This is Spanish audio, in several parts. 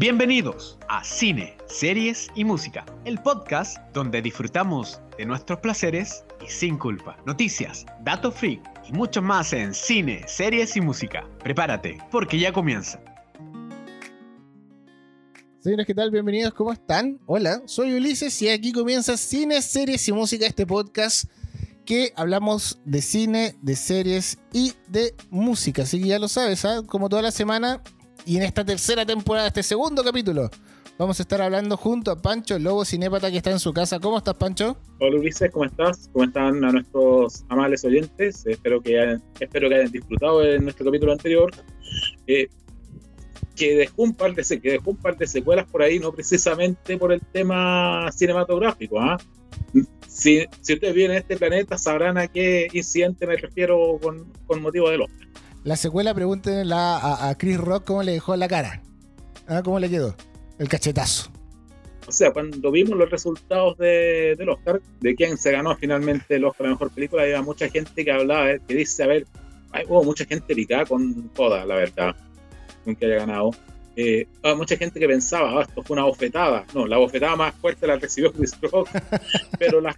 Bienvenidos a Cine, Series y Música, el podcast donde disfrutamos de nuestros placeres y sin culpa. Noticias, datos freak y mucho más en Cine, Series y Música. Prepárate, porque ya comienza. Señores, ¿qué tal? Bienvenidos, ¿cómo están? Hola, soy Ulises y aquí comienza Cine, Series y Música, este podcast que hablamos de cine, de series y de música. Así que ya lo sabes, ¿sabes? Como toda la semana y en esta tercera temporada, este segundo capítulo, vamos a estar hablando junto a Pancho, lobo cinépata que está en su casa. ¿Cómo estás, Pancho? Hola Ulises, ¿cómo estás? ¿Cómo están a nuestros amables oyentes? Espero que hayan, espero que hayan disfrutado de nuestro capítulo anterior. Eh, que dejó un par de que dejó un par de secuelas por ahí, no precisamente por el tema cinematográfico, ¿ah? Si, si, ustedes vienen a este planeta sabrán a qué incidente me refiero con, con motivo del Oscar. La secuela, pregúntenle a, Chris Rock cómo le dejó la cara. ¿Ah? ¿Cómo le quedó? El cachetazo. O sea, cuando vimos los resultados de, del Oscar, de quién se ganó finalmente el Oscar a la mejor película, había mucha gente que hablaba, que dice, a ver, hubo mucha gente picada con toda, la verdad, con que haya ganado. Eh, mucha gente que pensaba, ah, esto fue una bofetada. No, la bofetada más fuerte la recibió Chris Rock, pero las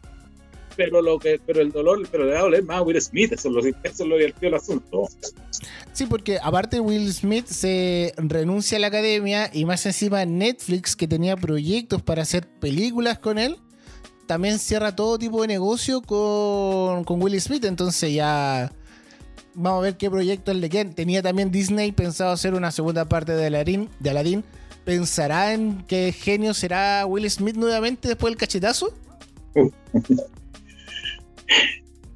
pero lo que pero el dolor pero le da doler más a Will Smith eso es lo, eso es lo divertido del asunto sí porque aparte Will Smith se renuncia a la academia y más encima Netflix que tenía proyectos para hacer películas con él también cierra todo tipo de negocio con, con Will Smith entonces ya vamos a ver qué proyectos le quedan tenía también Disney pensado hacer una segunda parte de Aladdin, de Aladdin. ¿pensará en qué genio será Will Smith nuevamente después del cachetazo?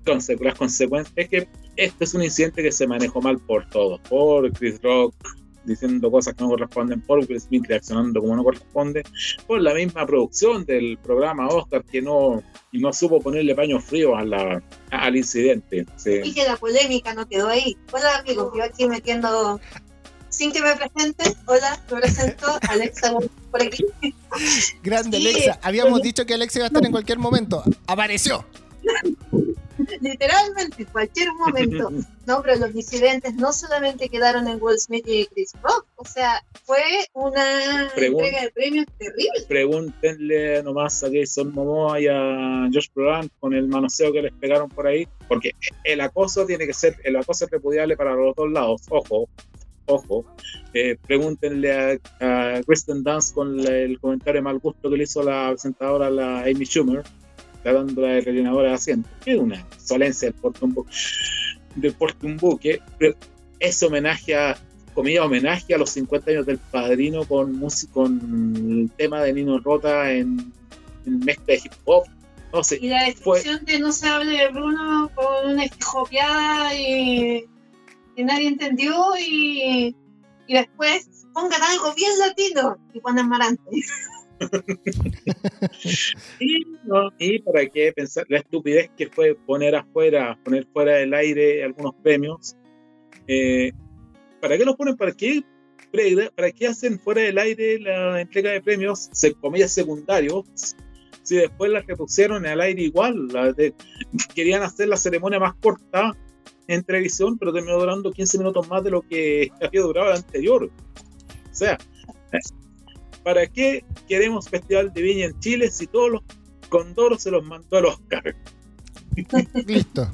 las consecuencias es que esto es un incidente que se manejó mal por todos, por Chris Rock diciendo cosas que no corresponden, por Will Smith reaccionando como no corresponde, por la misma producción del programa Oscar que no, no supo ponerle paño frío a la, al incidente. Y que la polémica no quedó ahí. Hola amigos, yo aquí metiendo sin que me presente, hola, me presento, Alexa por aquí. Grande Alexa, habíamos dicho que Alexa iba a estar en cualquier momento, apareció. Literalmente, en cualquier momento. No, pero los disidentes no solamente quedaron en Will Smith y Chris Rock, o sea, fue una entrega de premios terrible. Pregúntenle nomás a Jason Momoa y a Josh Brolin con el manoseo que les pegaron por ahí, porque el acoso tiene que ser, el acoso es repudiable para los dos lados, ojo, ojo, eh, pregúntenle a, Kristen Dance con el comentario de mal gusto que le hizo la presentadora la Amy Schumer, tratando de rellenadora de asiento, es una solencia del Porto del un buque, es homenaje a, comida homenaje a los 50 años del padrino con música, con el tema de Nino Rota en, en mezcla de hip hop. No sé, y la descripción de no se hable de Bruno con una escopiada y que nadie entendió y, y después pongan algo bien latino y Juan Amarante. y, para qué pensar la estupidez que fue poner afuera, poner fuera del aire algunos premios. Eh, ¿Para qué los ponen? ¿Para qué, ¿Para qué hacen fuera del aire la entrega de premios, se, comillas secundarios? Si después las repusieron al aire igual, querían hacer la ceremonia más corta en televisión, pero terminó durando 15 minutos más de lo que había durado el anterior. O sea, ¿Para qué queremos Festival de Viña en Chile si todos los condoros se los mandó al Oscar? Listo.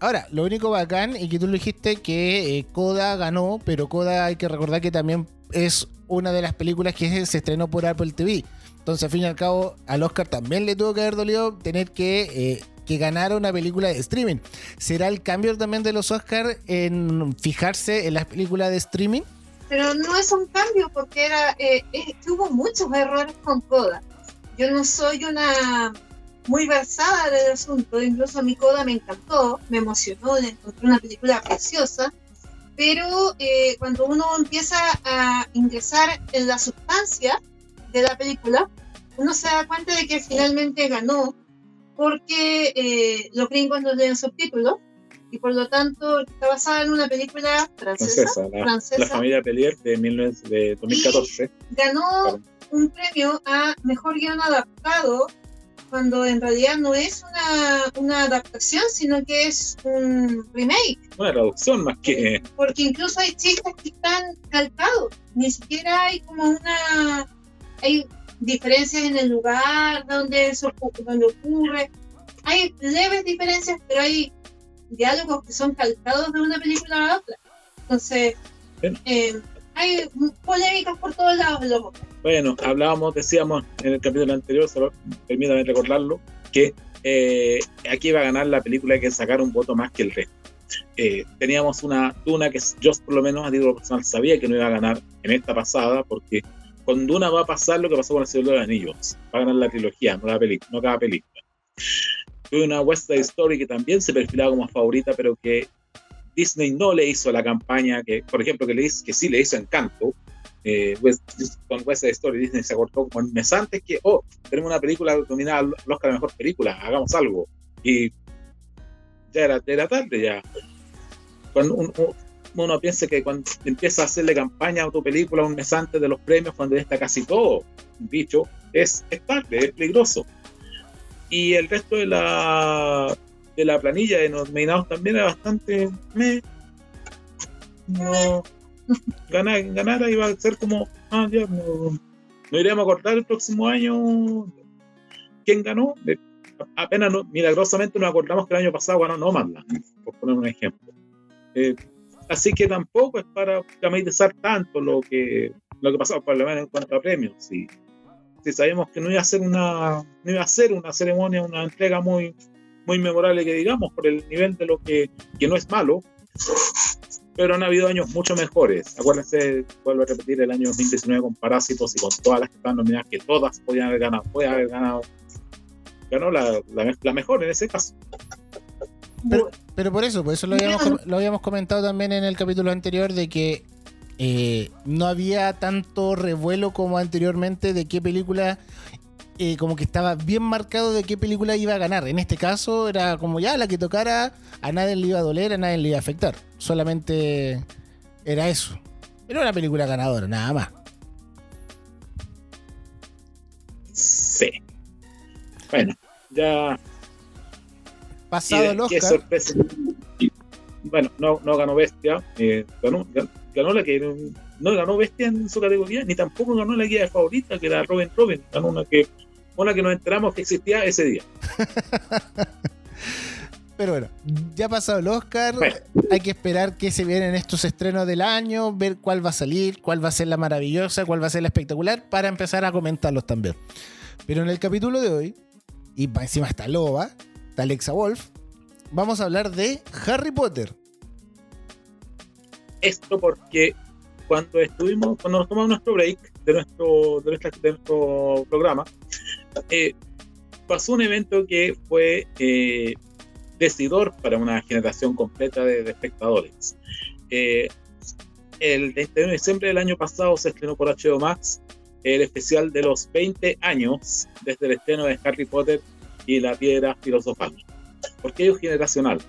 Ahora, lo único bacán y que tú lo dijiste que Coda eh, ganó, pero Coda hay que recordar que también es una de las películas que se estrenó por Apple TV. Entonces, al fin y al cabo, al Oscar también le tuvo que haber dolido tener que, eh, que ganara una película de streaming. ¿Será el cambio también de los Oscars en fijarse en las películas de streaming? Pero no es un cambio porque era eh, hubo muchos errores con Coda. Yo no soy una muy versada del asunto, incluso a mi Coda me encantó, me emocionó, encontré una película preciosa, pero eh, cuando uno empieza a ingresar en la sustancia de la película, uno se da cuenta de que finalmente ganó porque eh, lo creen cuando leen subtítulos y por lo tanto está basada en una película francesa. la, familia Pelier de, 2014. ganó un premio a mejor guion adaptado cuando en realidad no es una, una adaptación, sino que es un remake. Una traducción más que. Porque incluso hay chistes que están calcados, ni siquiera hay como una. Hay diferencias en el lugar donde, eso, donde ocurre. Hay leves diferencias, pero hay diálogos que son calcados de una película a otra. Entonces, eh, hay polémicas por todos lados. Bueno, hablábamos, decíamos en el capítulo anterior, solo permítame recordarlo, que eh, aquí va a ganar la película que sacar un voto más que el resto. Eh, teníamos una Duna que yo por lo menos a título personal sabía que no iba a ganar en esta pasada porque con Duna va a pasar lo que pasó con el Señor de los Anillos. Va a ganar la trilogía, no, la no cada película. Tuve una West Side Story que también se perfilaba como favorita, pero que Disney no le hizo la campaña que, por ejemplo, que, le hizo, que sí le hizo Encanto. Eh, con West Side Story Disney se acordó como un mes antes que, oh, tenemos una película dominada al Oscar de Mejor Película, hagamos algo. Y ya era, era tarde ya. Cuando uno, piensa que cuando empieza a hacerle campaña a tu película un mes antes de los premios, cuando ya está casi todo dicho, es, es tarde, es peligroso. Y el resto de la de la planilla de nominados también era bastante no ganar, ganar iba a ser como ah ya no, iríamos a acordar el próximo año. Quién ganó apenas no, milagrosamente nos acordamos que el año pasado ganó Nomadland por poner un ejemplo. Eh, así que tampoco es para dramatizar tanto lo que lo que pasó por lo menos en cuanto a premios si, si sabemos que no iba a ser una no iba a ser una ceremonia una entrega muy muy memorable que digamos, por el nivel de lo que, que no es malo, pero han habido años mucho mejores. Acuérdense, vuelvo a repetir, el año 2019 con Parásitos y con todas las que están nominadas, que todas podían haber ganado, puede haber ganado, ganó la, la, mejor en ese caso. Pero, por eso, por eso lo habíamos, lo habíamos comentado también en el capítulo anterior de que eh, no había tanto revuelo como anteriormente de qué película eh, como que estaba bien marcado de qué película iba a ganar. En este caso era como ya la que tocara, a nadie le iba a doler, a nadie le iba a afectar. Solamente era eso. Era una película ganadora, nada más. Sí. Bueno, ya. Pasado el Oscar. Qué sorpresa. Bueno, no, no ganó Bestia. Eh, ganó, ganó, la que. No ganó Bestia en su categoría, ni tampoco ganó la guía favorita, que era Robin Robin. Ganó una que una que nos enteramos que existía ese día. Pero bueno, ya ha pasado el Oscar. Hay que esperar qué se vienen estos estrenos del año, ver cuál va a salir, cuál va a ser la maravillosa, cuál va a ser la espectacular, para empezar a comentarlos también. Pero en el capítulo de hoy, y encima está Loba, está Alexa Wolf, vamos a hablar de Harry Potter. Esto porque cuando estuvimos, cuando nos tomamos nuestro break de nuestro, de nuestro programa, eh, pasó un evento que fue eh, decidor para una generación completa de, espectadores. Eh, el 31 de diciembre del año pasado se estrenó por HBO Max el especial de los 20 años desde el estreno de Harry Potter y la piedra filosofal. ¿Por qué es generacional?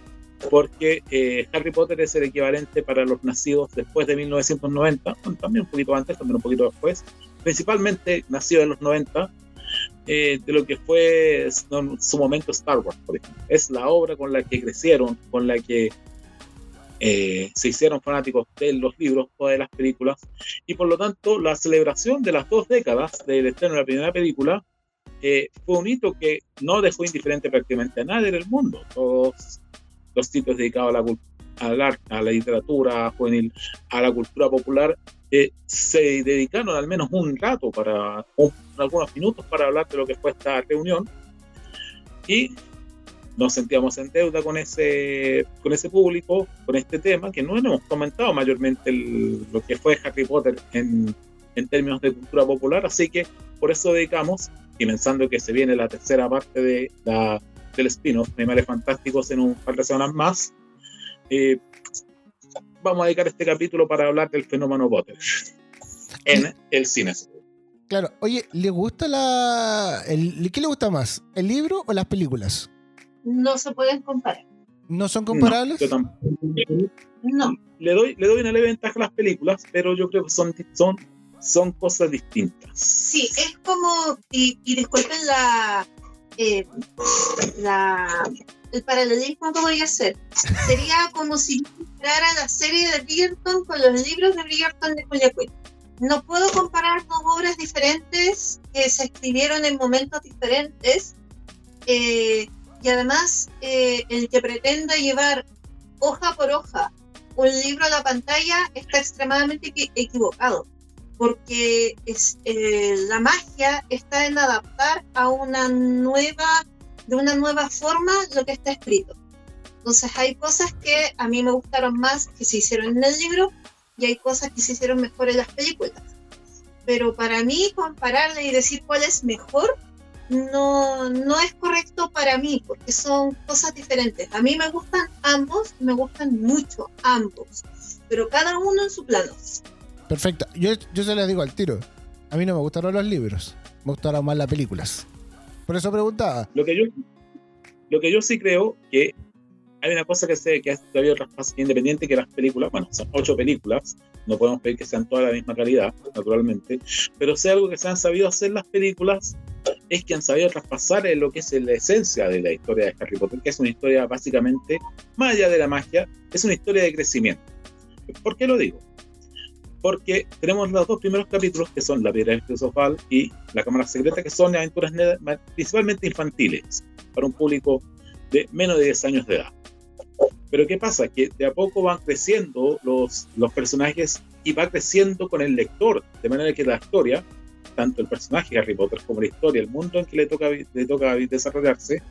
Porque eh, Harry Potter es el equivalente para los nacidos después de 1990, también un poquito antes, también un poquito después, principalmente nacidos en los 90, eh, de lo que fue en su momento Star Wars, por ejemplo. Es la obra con la que crecieron, con la que eh, se hicieron fanáticos de los libros o de las películas, y por lo tanto la celebración de las dos décadas del estreno de la primera película eh, fue un hito que no dejó indiferente prácticamente a nadie en el mundo. Todos los sitios dedicados a la, al arte, a la literatura juvenil, a la cultura popular, eh, se dedicaron al menos un rato, para algunos minutos, para hablar de lo que fue esta reunión. Y nos sentíamos en deuda con ese, con ese público, con este tema, que no hemos comentado mayormente lo que fue Harry Potter en, en, términos de cultura popular, así que por eso dedicamos, y pensando que se viene la tercera parte de la, del spin-off Animales Fantásticos en un par de semanas más, eh, vamos a dedicar este capítulo para hablar del fenómeno Potter en el cine. Claro, oye, ¿le gusta la. El, ¿Qué le gusta más? ¿El libro o las películas? No se pueden comparar. ¿No son comparables? No, Le doy, le doy una leve ventaja a las películas, pero yo creo que son, son, son cosas distintas. Sí, es como. Y, disculpen la, eh, la, el paralelismo que voy a hacer. Sería como si comparara la serie de Bridgerton con los libros de Bridgerton de Julia Quinn. No puedo comparar dos obras diferentes que se escribieron en momentos diferentes eh, y además eh, el que pretenda llevar hoja por hoja un libro a la pantalla está extremadamente equivocado porque es, eh, la magia está en adaptar a una nueva, de una nueva forma lo que está escrito. Entonces hay cosas que a mí me gustaron más que se hicieron en el libro y hay cosas que se hicieron mejor en las películas. Pero para mí compararle y decir cuál es mejor no, no es correcto para mí porque son cosas diferentes. A mí me gustan ambos, me gustan mucho ambos, pero cada uno en su plano. Perfecto. Yo, yo se les digo al tiro. A mí no me gustaron los libros, me gustaron más las películas. Por eso preguntaba. Lo que yo, lo que yo sí creo que hay una cosa que sé que ha traspaso independiente que las películas, bueno, son ocho películas, no podemos pedir que sean todas la misma calidad, naturalmente, pero sé algo que se han sabido hacer las películas es que han sabido traspasar lo que es la esencia de la historia de Harry Potter, que es una historia básicamente, más allá de la magia, es una historia de crecimiento. ¿Por qué lo digo? Porque tenemos los dos primeros capítulos, que son La Piedra Filosofal y La Cámara Secreta, que son aventuras principalmente infantiles, para un público de menos de 10 años de edad. Pero ¿qué pasa? Que de a poco van creciendo los, los personajes y va creciendo con el lector, de manera que la historia tanto el personaje Harry Potter como la historia, el mundo en que le toca, le toca desarrollarse,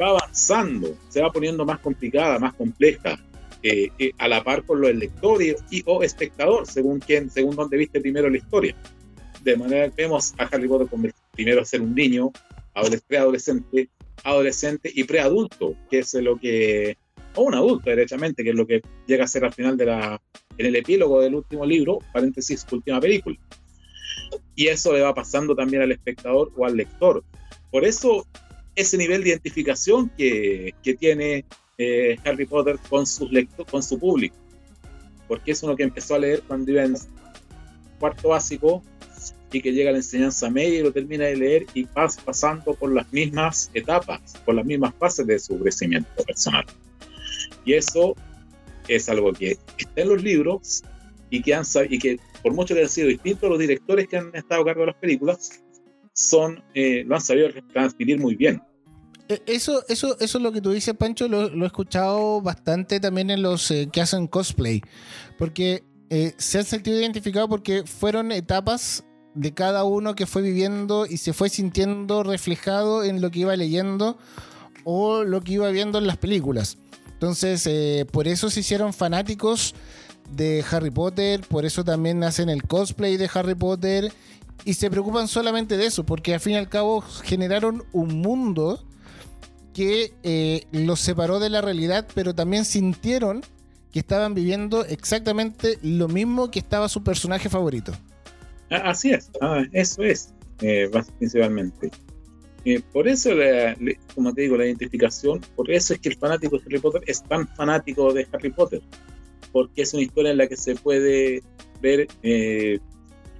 va avanzando, se va poniendo más complicada, más compleja, eh, eh, a la par con lo del lector y, o espectador, según quién, según dónde viste primero la historia. De manera que vemos a Harry Potter como primero ser un niño, preadolescente, adolescente y preadulto, que es lo que, o un adulto derechamente, que es lo que llega a ser al final de la, en el epílogo del último libro, paréntesis, última película y eso le va pasando también al espectador o al lector. Por eso ese nivel de identificación que, que tiene eh, Harry Potter con, su público, porque es uno que empezó a leer cuando iba en cuarto básico y que llega a la enseñanza media y lo termina de leer y vas pasando por las mismas etapas, por las mismas fases de su crecimiento personal. Y eso es algo que está en los libros y que, han, y que por mucho que han sido distintos, los directores que han estado a cargo de las películas son, eh, lo han sabido transmitir muy bien. Eh, eso, eso, eso es lo que tú dices, Pancho, lo, he escuchado bastante también en los eh, que hacen cosplay, porque se han sentido identificados porque fueron etapas de cada uno que fue viviendo y se fue sintiendo reflejado en lo que iba leyendo o lo que iba viendo en las películas. Entonces, por eso se hicieron fanáticos de Harry Potter, por eso también hacen el cosplay de Harry Potter y se preocupan solamente de eso, porque al fin y al cabo generaron un mundo que eh, los separó de la realidad, pero también sintieron que estaban viviendo exactamente lo mismo que estaba su personaje favorito. Así es, eso es, eh, principalmente. Eh, por eso, como te digo, la identificación, por eso es que el fanático de Harry Potter es tan fanático de Harry Potter porque es una historia en la que se puede ver eh,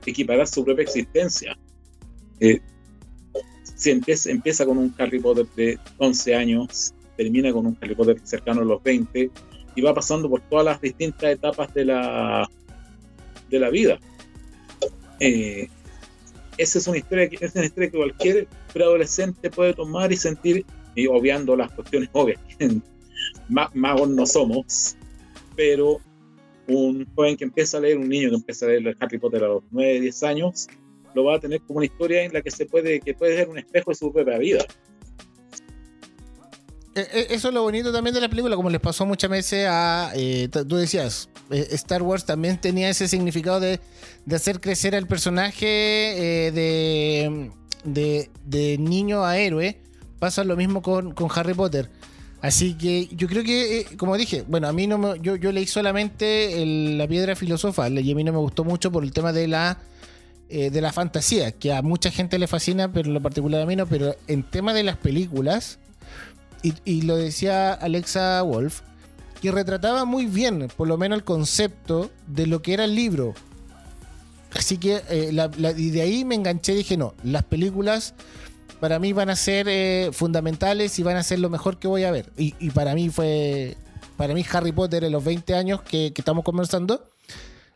equiparar su propia existencia. Eh, empieza, empieza con un Harry Potter de 11 años, termina con un Harry Potter cercano a los 20 y va pasando por todas las distintas etapas de la, de la vida. Eh, esa es una historia que es una historia que cualquier preadolescente puede tomar y sentir, y obviando las cuestiones obvias, magos no somos, pero un joven que empieza a leer, un niño que empieza a leer Harry Potter a los 9, 10 años, lo va a tener como una historia en la que se puede, que puede ser un espejo de su propia vida. Eh, eh, eso es lo bonito también de la película, como les pasó muchas veces a, eh, tú decías, Star Wars también tenía ese significado de, hacer crecer al personaje de, de, niño a héroe. Pasa lo mismo con, con Harry Potter. Así que yo creo que, como dije, bueno, a mí no me, yo, leí solamente la piedra filosofal y a mí no me gustó mucho por el tema de la eh, de la fantasía, que a mucha gente le fascina, pero en lo particular a mí no. Pero en tema de las películas, y, lo decía Alexa Wolf, que retrataba muy bien, por lo menos el concepto de lo que era el libro. Así que, eh, y de ahí me enganché dije, no, las películas para mí van a ser eh, fundamentales y van a ser lo mejor que voy a ver. Y, y para mí fue, para mí Harry Potter en los 20 años que, que estamos conversando,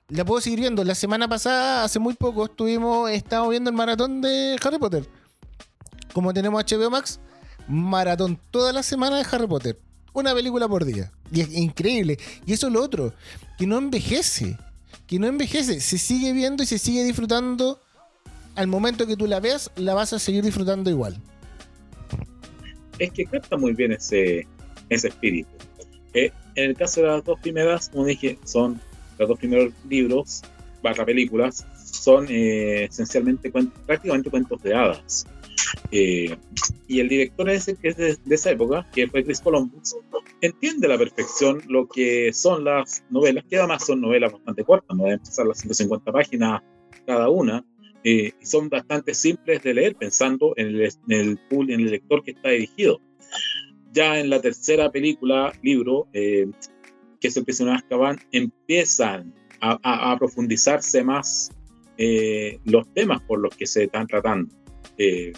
la puedo seguir viendo. La semana pasada, hace muy poco, estuvimos, estábamos viendo el maratón de Harry Potter. Como tenemos HBO Max, maratón toda la semana de Harry Potter. Una película por día. Y es increíble. Y eso es lo otro, que no envejece. Que no envejece. Se sigue viendo y se sigue disfrutando. Al momento que tú la veas, la vas a seguir disfrutando igual. Es que capta muy bien ese, ese espíritu. Eh, en el caso de las dos primeras, como dije, son los dos primeros libros, barra películas, son eh, esencialmente prácticamente cuentos de hadas. Eh, y el director ese que es de, esa época, que fue Chris Columbus, entiende a la perfección lo que son las novelas, que además son novelas bastante cortas, no deben pasar las 150 páginas cada una, eh, y son bastante simples de leer pensando en el, en el, en el lector que está dirigido. Ya en la tercera película, libro, eh, que es el prisionero Azkaban, empiezan a, a, a profundizarse más eh, los temas por los que se están tratando. Eh,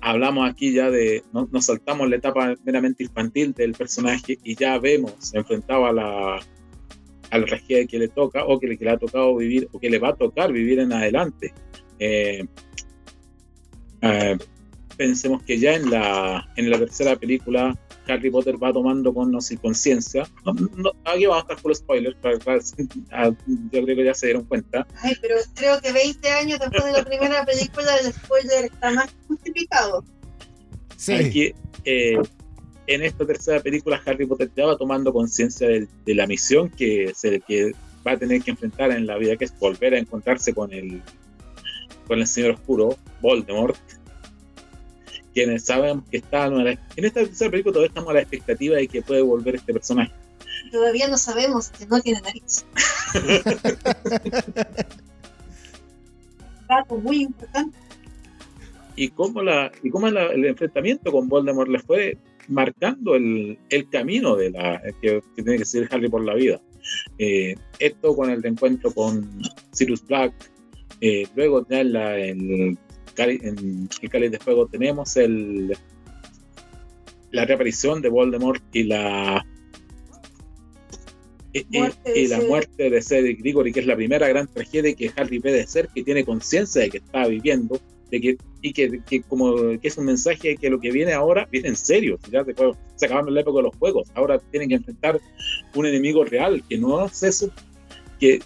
hablamos aquí ya de, no, nos saltamos la etapa meramente infantil del personaje y ya vemos enfrentado a la, a la tragedia que le toca o que le, que le, ha tocado vivir o que le va a tocar vivir en adelante. Eh, eh, pensemos que ya en la, en la tercera película Harry Potter va tomando con conciencia. No, no, aquí vamos a estar full spoilers, para, para, yo creo que ya se dieron cuenta. Ay, pero creo que 20 años después de la primera película, el spoiler está más justificado. Sí. Aquí, eh, en esta tercera película, Harry Potter ya va tomando conciencia de, de, la misión que, se, que va a tener que enfrentar en la vida, que es volver a encontrarse con el, con el Señor Oscuro, Voldemort quienes sabemos que está en esta tercera película todavía estamos a la expectativa de que puede volver este personaje. Todavía no sabemos que no tiene nariz. Dato muy importante. Y cómo, la, y cómo la, el enfrentamiento con Voldemort le fue marcando el, el camino de la que, que, tiene que seguir Harry por la vida. Eh, esto con el encuentro con Sirius Black, eh, luego ya en, la, en en el Cáliz de Fuego tenemos el, la reaparición de Voldemort y la y, y, la muerte de Cedric Diggory, que es la primera gran tragedia que Harry ve de ser, que tiene conciencia de que está viviendo, de que, y que, que, como que es un mensaje de que lo que viene ahora viene en serio. Ya se, fue, se acabaron la época de los juegos, ahora tienen que enfrentar un enemigo real, que no es eso, que,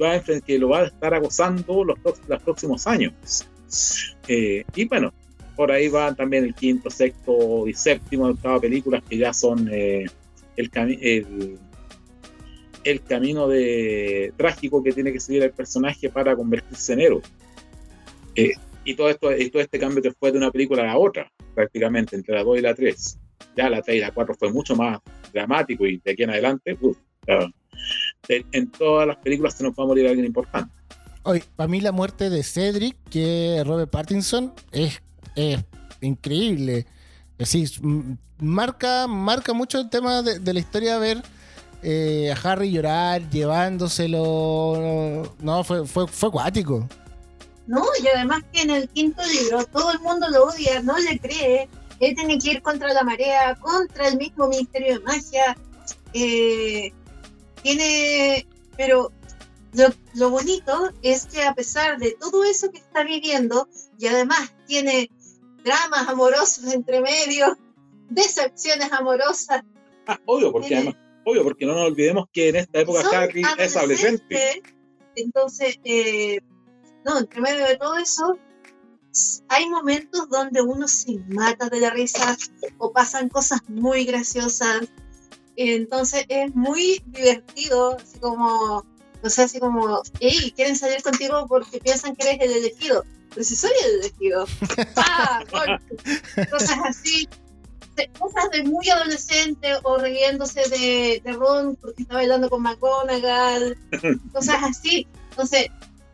va a, que lo va a estar acosando los, los próximos años. Eh, y bueno, por ahí van también el quinto, sexto y séptimo, octava películas que ya son eh, el, el, camino de trágico que tiene que seguir el personaje para convertirse en héroe. Eh, y todo esto todo este cambio que fue de una película a la otra, prácticamente, entre la 2 y la 3. Ya la 3 y la 4 fue mucho más dramático y de aquí en adelante, uf, en todas las películas se nos va a morir alguien importante. Oye, para mí la muerte de Cedric, que Robert Pattinson, es, es increíble. Sí, marca, marca mucho el tema de, de la historia ver eh, a Harry llorar, llevándoselo. No, fue, fue, fue acuático. No, y además que en el quinto libro todo el mundo lo odia, no le cree. Él tiene que ir contra la marea, contra el mismo Ministerio de Magia. Eh, tiene, pero lo, lo, bonito es que a pesar de todo eso que está viviendo, y además tiene dramas amorosos entre medio, decepciones amorosas. Ah, obvio, porque tiene, además, obvio, porque no nos olvidemos que en esta época Harry es adolescente. Entonces, eh, no, entre medio de todo eso, hay momentos donde uno se mata de la risa o pasan cosas muy graciosas. Entonces es muy divertido, así como o sea, así como, hey, quieren salir contigo porque piensan que eres el elegido. Pero si soy el elegido. ¡Ah! Cosas así. Cosas de muy adolescente o riéndose de, de Ron porque está bailando con McGonagall. Cosas así. Entonces,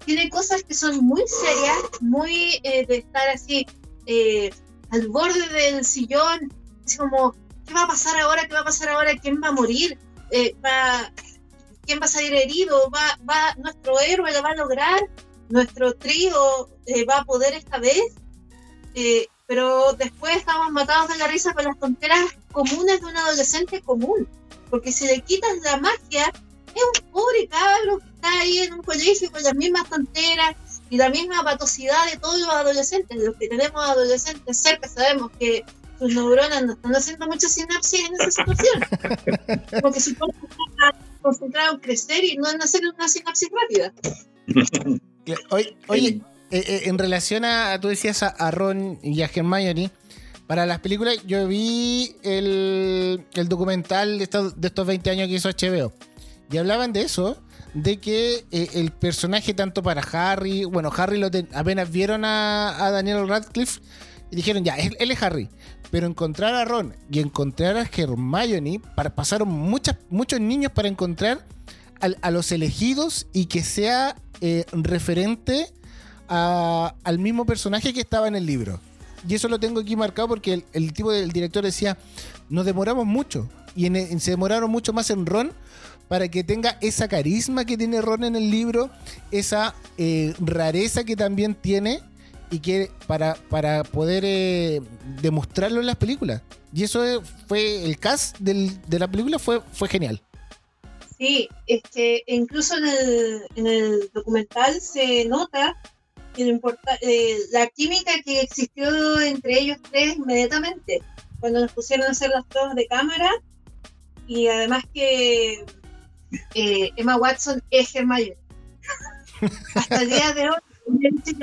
tiene cosas que son muy serias, muy eh, de estar así eh, al borde del sillón. Así como, ¿qué va a pasar ahora? ¿Qué va a pasar ahora? ¿Quién va a morir? Eh, va, quién va a salir herido, va, va, nuestro héroe lo va a lograr, nuestro trío eh, va a poder esta vez. eh, pero después estamos matados de la risa con las tonteras comunes de un adolescente común. Porque si le quitas la magia, es un pobre cabro que está ahí en un colegio con las mismas tonteras y la misma patosidad de todos los adolescentes. Los que tenemos adolescentes cerca sabemos que sus neuronas no están haciendo mucha sinapsis en esa situación. Porque se pueden concentrar en crecer y no en hacer una sinapsis rápida. Oye, oye eh, eh, en relación a, tú decías a, Ron y a Hermione, para las películas yo vi el, documental de estos, de estos 20 años que hizo HBO. Y hablaban de eso, de que eh, el personaje tanto para Harry, bueno, Harry lo apenas vieron a, Daniel Radcliffe y dijeron, ya, él, es Harry. Pero encontrar a Ron y encontrar a Hermione, para, pasaron muchas, muchos niños para encontrar a, los elegidos y que sea referente al mismo personaje que estaba en el libro. Y eso lo tengo aquí marcado porque el, tipo del director decía, nos demoramos mucho. Y se demoraron mucho más en Ron para que tenga esa carisma que tiene Ron en el libro, esa eh, rareza que también tiene y que para, para poder eh, demostrarlo en las películas. Y eso fue el cast de la película fue, fue genial. Sí, este, incluso en el, en el documental se nota eh, la química que existió entre ellos tres inmediatamente, cuando nos pusieron a hacer las pruebas de cámara, y además que eh, Emma Watson es Hermione. Hasta el día de hoy,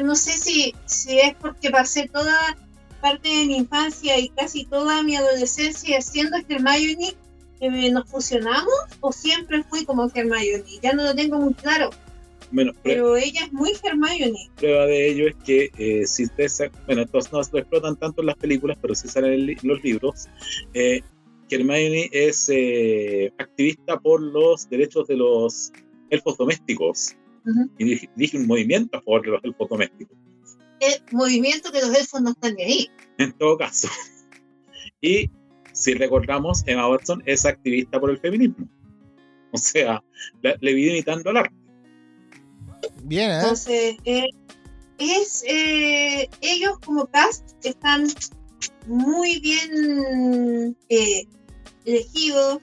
no sé si, si es porque pasé toda parte de mi infancia y casi toda mi adolescencia siendo Hermione, que nos fusionamos, o siempre fui como Hermione. Ya no lo tengo muy claro pero ella es muy Hermione. Prueba de ello es que eh, si ustedes, bueno, entonces no lo explotan tanto en las películas, pero sí salen en los libros. Eh, Hermione es eh, activista por los derechos de los elfos domésticos y dirige un movimiento a favor de los elfos domésticos. El movimiento que los elfos no están ni ahí. En todo caso. Y si recordamos, Emma Watson es activista por el feminismo. O sea, le vive imitando al arte. Bien, ¿eh? Entonces, eh, es, eh, ellos como cast están muy bien eh, elegidos.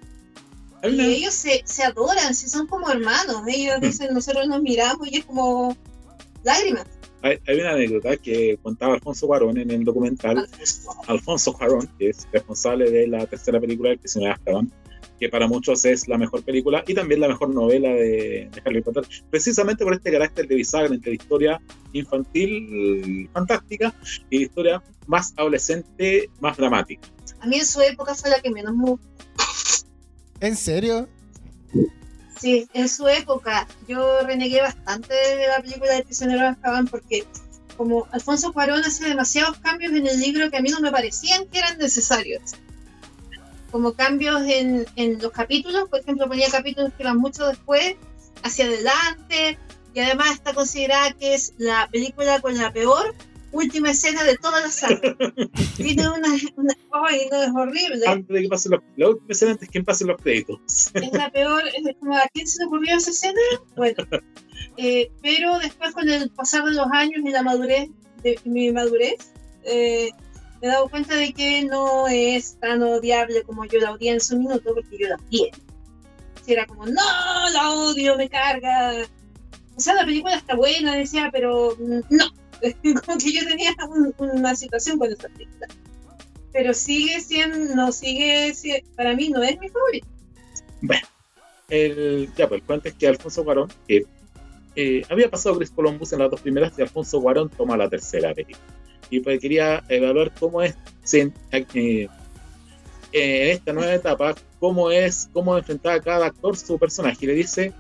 Y ellos se, se, adoran, si son como hermanos. Ellos dicen, nosotros nos miramos y es como lágrimas. Hay, hay, una anécdota que contaba Alfonso Cuarón en el documental. Alfonso Cuarón, que es responsable de la tercera película del se me Azkaban, que para muchos es la mejor película y también la mejor novela de, Harry Potter, precisamente por este carácter de bisagra entre historia infantil fantástica y historia más adolescente, más dramática. A mí en su época fue la que menos me gustó. ¿En serio? Sí, en su época yo renegué bastante de la película de Prisionero de Azkaban porque como Alfonso Cuarón hace demasiados cambios en el libro que a mí no me parecían que eran necesarios como cambios en, en los capítulos, por ejemplo, ponía capítulos que van mucho después, hacia adelante, y además está considerada que es la película con la peor última escena de toda la saga. Tiene una, una ¡ay, no, es horrible! Antes de que pase los, la última escena antes que pasen los créditos. Es la peor, es como, ¿a quién se le ocurrió esa escena? Bueno, eh, pero después con el pasar de los años y la madurez, de mi madurez, eh, me he dado cuenta de que no es tan odiable como yo la odié en su minuto, porque yo la odié. Si era como, no, la odio, me carga. O sea, la película está buena, decía, pero mm, no. como que yo tenía una situación con esa película. Pero sigue siendo, no sigue, para mí no es mi favorito. Bueno, el, ya, pues el cuento es que Alfonso Guarón, que eh, había pasado Chris Columbus en las dos primeras, y Alfonso Guarón toma la tercera película y pues quería evaluar cómo es eh, en esta nueva etapa, cómo es, cómo enfrentar a cada actor su personaje. Y le dice,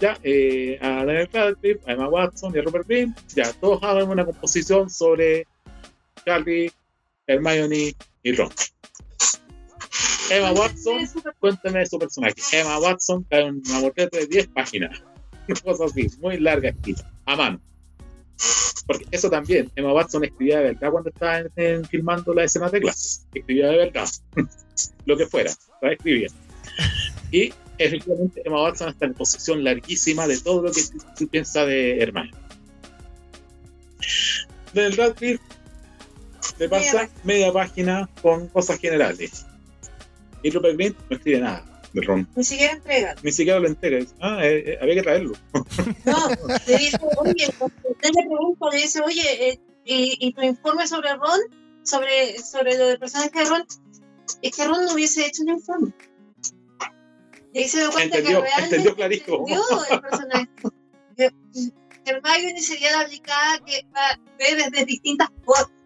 ya, eh, a Daniel Radcliffe, a Emma Watson y a Robert Green, ya, todos hagan una composición sobre Harry, Hermione y Ron. Emma Watson, cuéntame su personaje. Emma Watson cae en una botella de 10 páginas. Una cosa así, muy larga escrita, a mano. Porque eso también, Emma Watson escribía de verdad cuando estaba filmando la escena de clase. Escribía de verdad. Lo que fuera, la escribía. Y efectivamente Emma Watson está en posición larguísima de todo lo que se piensa de Hermione. Del Radcliffe te pasa media página con cosas generales. Y Rupert Grint no escribe nada de Ron. Ni siquiera entrega. Ni siquiera lo entrega. Dice, ah, eh, eh, había que traerlo. No, le dice, oye, usted le pregunta, le dice, oye, eh, y, y tu informe sobre Ron, sobre, sobre lo del personaje de Ron, es que Ron no hubiese hecho un informe. Y ahí se dio cuenta Entendió, que realmente entendió clarito. entendió el personaje. Hermione sería la aplicada que va- ve desde distintas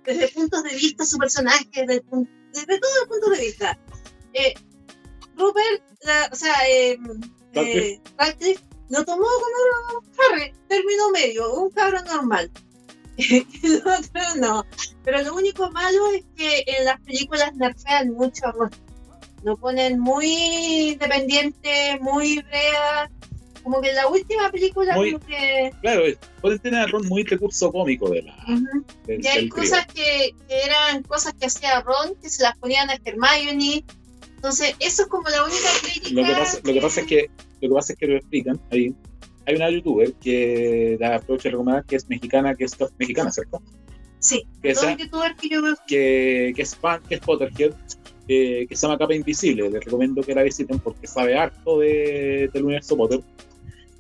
desde puntos de vista su personaje, desde, desde todos los puntos de vista. Eh, Rupert, la- o sea, eh, Radcliffe. eh, Radcliffe lo tomó como Harry, término medio, un cabrón normal. El otro no. Pero lo único malo es que en las películas nerfean mucho a Ron. Lo ponen muy dependiente, muy brea. Como que en la última película Muy- como que... Claro, es- pueden tener Ron muy recurso cómico de la, del, Y hay cosas que, que eran cosas que hacía Ron, que se las ponían a Hermione. Entonces, eso es como la única crítica. Lo que pasa, lo que pasa es que lo que pasa es que lo explican ahí. Hay una youtuber que la aprovecho de recomendar que es mexicana, que es mexicana, ¿cierto? Sí, Que, esa- que que, que es fan, que es Potterhead, eh, que se llama Capa Invisible. Les recomiendo que la visiten porque sabe harto de- del universo Potter.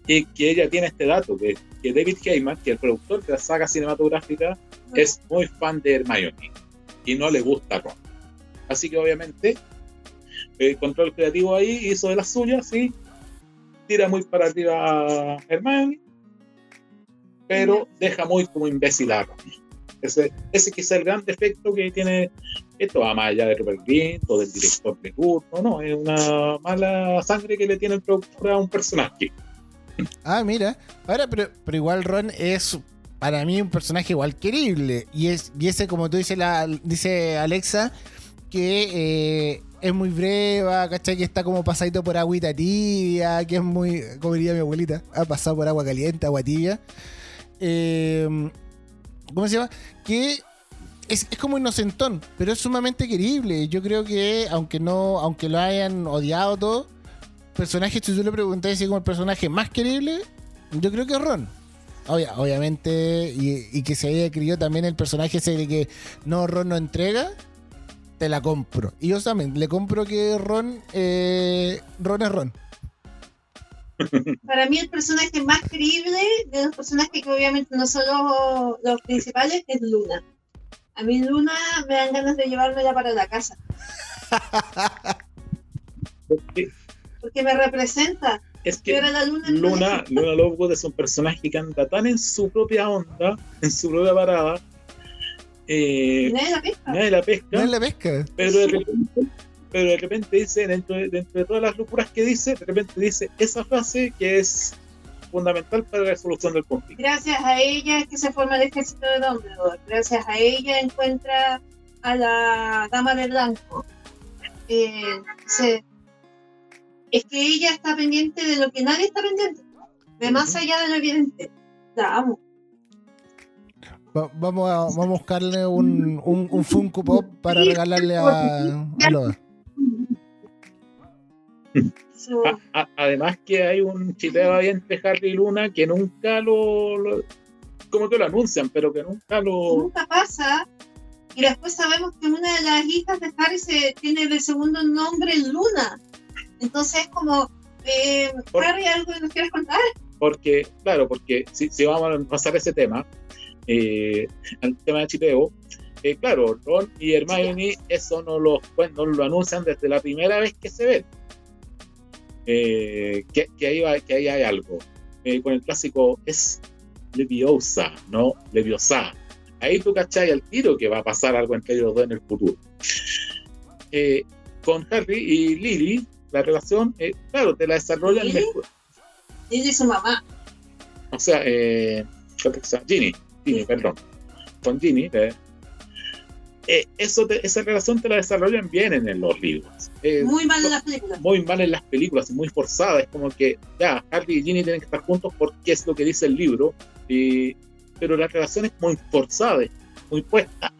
Y que ella tiene este dato, que, que David Heyman, que es el productor de la saga cinematográfica, es muy fan de Hermione y no le gusta Ron. Así que obviamente el control creativo ahí hizo de las suyas y tira muy para arriba a Hermione, pero deja muy como imbécil a Ron. Ese, quizá el gran defecto que tiene esto, más allá de Rupert Grint o del director de turno, no, es una mala sangre que le tiene el productor a un personaje. Ah, mira. Ahora, pero, pero igual Ron es para mí un personaje igual querible. Y es y ese, como tú dices, dice Alexa, que eh, es muy breva, ¿cachai? Que está como pasadito por agüita tibia, que es muy, como diría mi abuelita, ha pasado por agua caliente, agua tibia. Eh, ¿Cómo se llama? Que es, es como inocentón, pero es sumamente querible. Yo creo que, aunque no, aunque lo hayan odiado todo, personaje, si tú le preguntas si es como el personaje más querible, yo creo que es Ron. Obvia- obviamente, y, que se haya criado también el personaje ese de que no, Ron no entrega, te la compro. Y yo también le compro que Ron, eh, Ron es Ron. Para mí, el personaje más creíble de los personajes que obviamente no son los, los principales es Luna. A mí Luna me dan ganas de llevármela para la casa, Porque me representa. es que era la Luna. Luna, Luna Lovegood es un personaje que anda tan en su propia onda, en su propia parada, eh, Nadie la pesca. nadie la pesca, es la pesca. pero de repente, pero de repente dice, dentro de, dentro de todas las locuras que dice, de repente dice esa frase que es fundamental para la resolución del conflicto. Gracias a ella es que se forma el ejército de Dumbledore. Gracias a ella encuentra a la Dama de Blanco. Eh, se- es que ella está pendiente de lo que nadie está pendiente. De más allá de lo evidente. La amo. Va- vamos, a, vamos a buscarle un, un, un Funko Pop para regalarle a, a Loa. Su- A- a- además que hay un chiteo ahí entre Harry y Luna que nunca lo, lo- como que lo anuncian, pero que nunca lo nunca pasa. Y después sabemos que una de las hijas de Harry se tiene de segundo nombre Luna. Entonces es como, eh, Por- Harry, ¿algo que nos quieres contar? porque, claro, porque si, si vamos a pasar ese tema, eh, el tema de chipeo, eh, claro, Ron y Hermione, eso no lo, pues, no lo anuncian desde la primera vez que se ven. Eh, que, que, ahí va- que ahí hay algo. Eh, con el clásico es Leviosa, no Leviosa. Ahí tú cachai al tiro que va a pasar algo entre ellos dos en el futuro. Eh, con Harry y Lily, la relación, claro, te la desarrollan ¿Lily? mejor. Ella y su mamá. O sea, eh. Ginny, Ginny, perdón. Con Ginny, eh, eso te- esa relación te la desarrollan bien en los libros. Eh, Muy mal en las películas. muy mal en las películas, muy forzada. Es como que ya, Harry y Ginny tienen que estar juntos porque es lo que dice el libro, y- pero la relación es muy forzada, es muy puesta.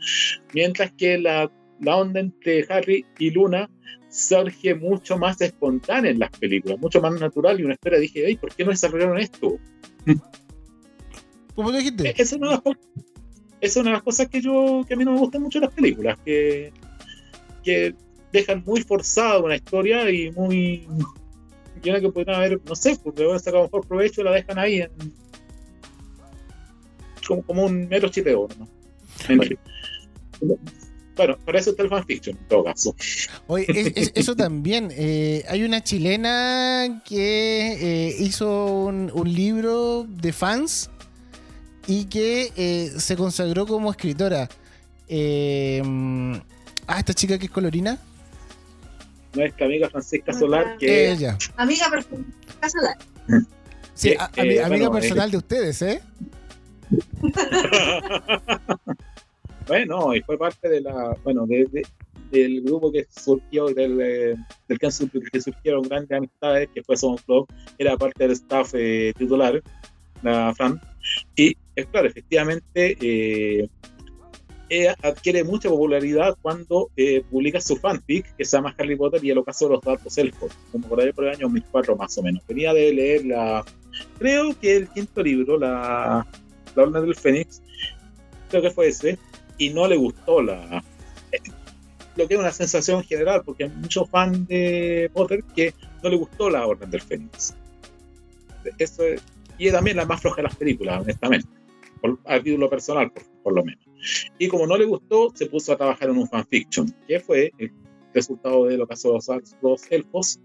Mientras que la, la onda entre Harry y Luna surge mucho más espontánea en las películas, mucho más natural. Y uno espera, dije, "Ey, ¿por qué no desarrollaron esto? ¿Cómo tú dijiste? Esa es una de las esa es una de las cosas que yo que a mí no me gustan mucho las películas, que, que dejan muy forzada una historia y muy que pueden haber, no sé, porque van a sacar mejor provecho la dejan ahí en, como, como un mero chipeo, ¿no? Bueno, para eso está el fanfiction, en todo caso. Oye, es- es- eso también. eh, hay una chilena que eh, hizo un, un libro de fans y que eh, se consagró como escritora. Eh, ah, esta chica que es colorina. Nuestra amiga Francisca Solar, que Ella. Amiga perfecta. Solar. Sí, Eh, a- eh, ami- amiga bueno, personal de ustedes, ¿eh? bueno, y fue parte de la, bueno, de, de- del grupo que surgió, del, del que, sur- que surgieron grandes amistades, que fue Son Club, era parte del staff eh, titular, la Fran, y claro, efectivamente, eh, ella adquiere mucha popularidad cuando eh, publica su fanfic, que se llama Harry Potter y el ocaso de los datos elfos, como por ahí por el año 2004 más o menos. Venía de leer la, creo que el quinto libro, la, la Orden del Fénix, creo que fue ese, y no le gustó la lo que es una sensación general, porque hay muchos fans de Potter que no le gustó la Orden del Fénix. Eso es- y también la más floja de las películas, honestamente, por, a título personal, por, por lo menos. Y como no le gustó, se puso a trabajar en un fanfiction, que fue el resultado de lo que a los, los elfos.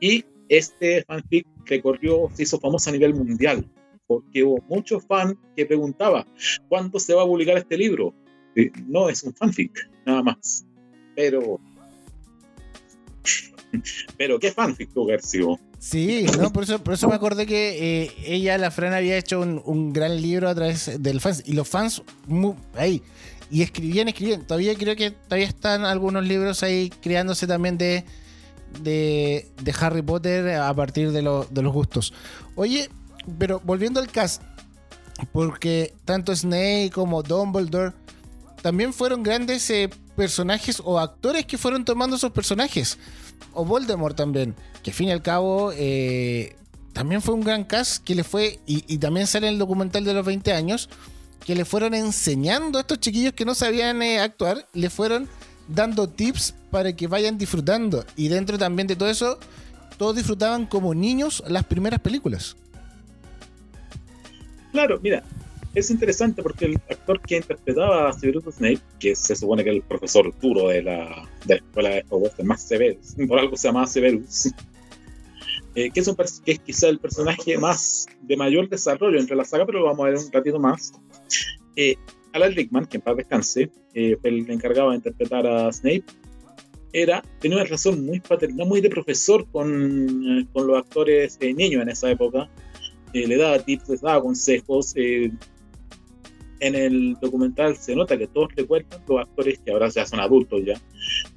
Y este fanfic recorrió, se hizo famoso a nivel mundial, porque hubo muchos fans que preguntaban, ¿cuándo se va a publicar este libro? Eh, No es un fanfic, nada más. Pero. Pero, ¿qué fanfic tuvo que? Sí, no, por eso, me acordé que eh, ella, la Fran, había hecho un, un gran libro a través del fans. Y los fans, mu- ahí, y escribían, escribían. Todavía creo que todavía están algunos libros ahí creándose también de, de, de Harry Potter a partir de los gustos. Oye, pero volviendo al cast, porque tanto Snape como Dumbledore también fueron grandes eh, personajes o actores que fueron tomando esos personajes. O Voldemort también, que al fin y al cabo eh, también fue un gran cast que le fue, y, también sale en el documental de los 20 años, que le fueron enseñando a estos chiquillos que no sabían eh, actuar, le fueron dando tips para que vayan disfrutando. Y dentro también de todo eso, todos disfrutaban como niños las primeras películas. Claro, mira, es interesante porque el actor que interpretaba a Severus Snape, que se supone que es el profesor duro de la, de la escuela de Hogwarts, el más Severus, por algo se llama Severus, eh, que, es un, que es quizá el personaje más de mayor desarrollo entre la saga, pero lo vamos a ver un ratito más. Eh, Alan Rickman, que en paz descanse, eh, fue el encargado de interpretar a Snape, era, tenía una relación muy paternal, muy de profesor con, eh, con los actores eh, niños en esa época. Eh, le daba tips, les daba consejos. En el documental se nota que todos recuerdan, los actores que ahora ya son adultos ya,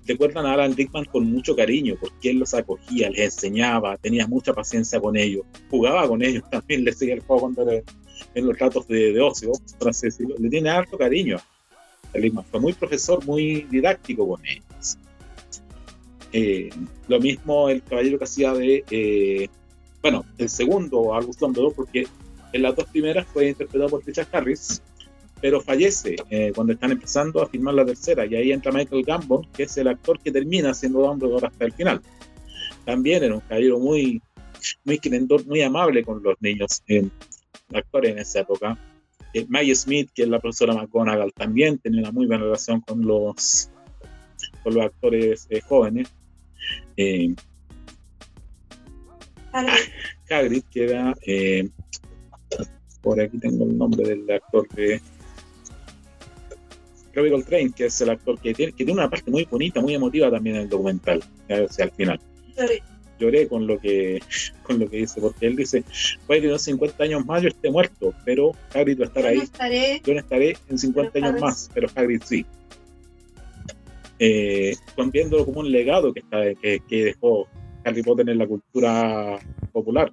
recuerdan a Alan Rickman con mucho cariño, porque él los acogía, les enseñaba, tenía mucha paciencia con ellos, jugaba con ellos también, les seguía el juego cuando era en los ratos de, de ocio. Le tiene harto cariño Rickman, fue muy profesor, muy didáctico con ellos. Eh, lo mismo el caballero que hacía de, eh, bueno, el segundo, Albus Dumbledore, porque en las dos primeras fue interpretado por Richard Harris, pero fallece eh, cuando están empezando a filmar la tercera, y ahí entra Michael Gambon, que es el actor que termina siendo Dumbledore hasta el final. También era un caballero muy, muy muy amable con los niños, eh, actores en esa época. Eh, Maggie Smith, que es la profesora McGonagall, también tenía una muy buena relación con los, con los actores eh, jóvenes. Eh. Hagrid, que era, por aquí tengo el nombre del actor de Robbie Coltrane, que es el actor que tiene, que tiene una parte muy bonita, muy emotiva también en el documental, o sea, al final. Harry. Lloré con lo que con lo que dice, porque él dice, puede que en unos 50 años más yo esté muerto, pero Hagrid va a estar Yo no ahí. estaré. Yo no estaré en 50 Pero años más, pero Hagrid sí. Eh, viéndolo como un legado que, está, que, que dejó Harry Potter en la cultura popular.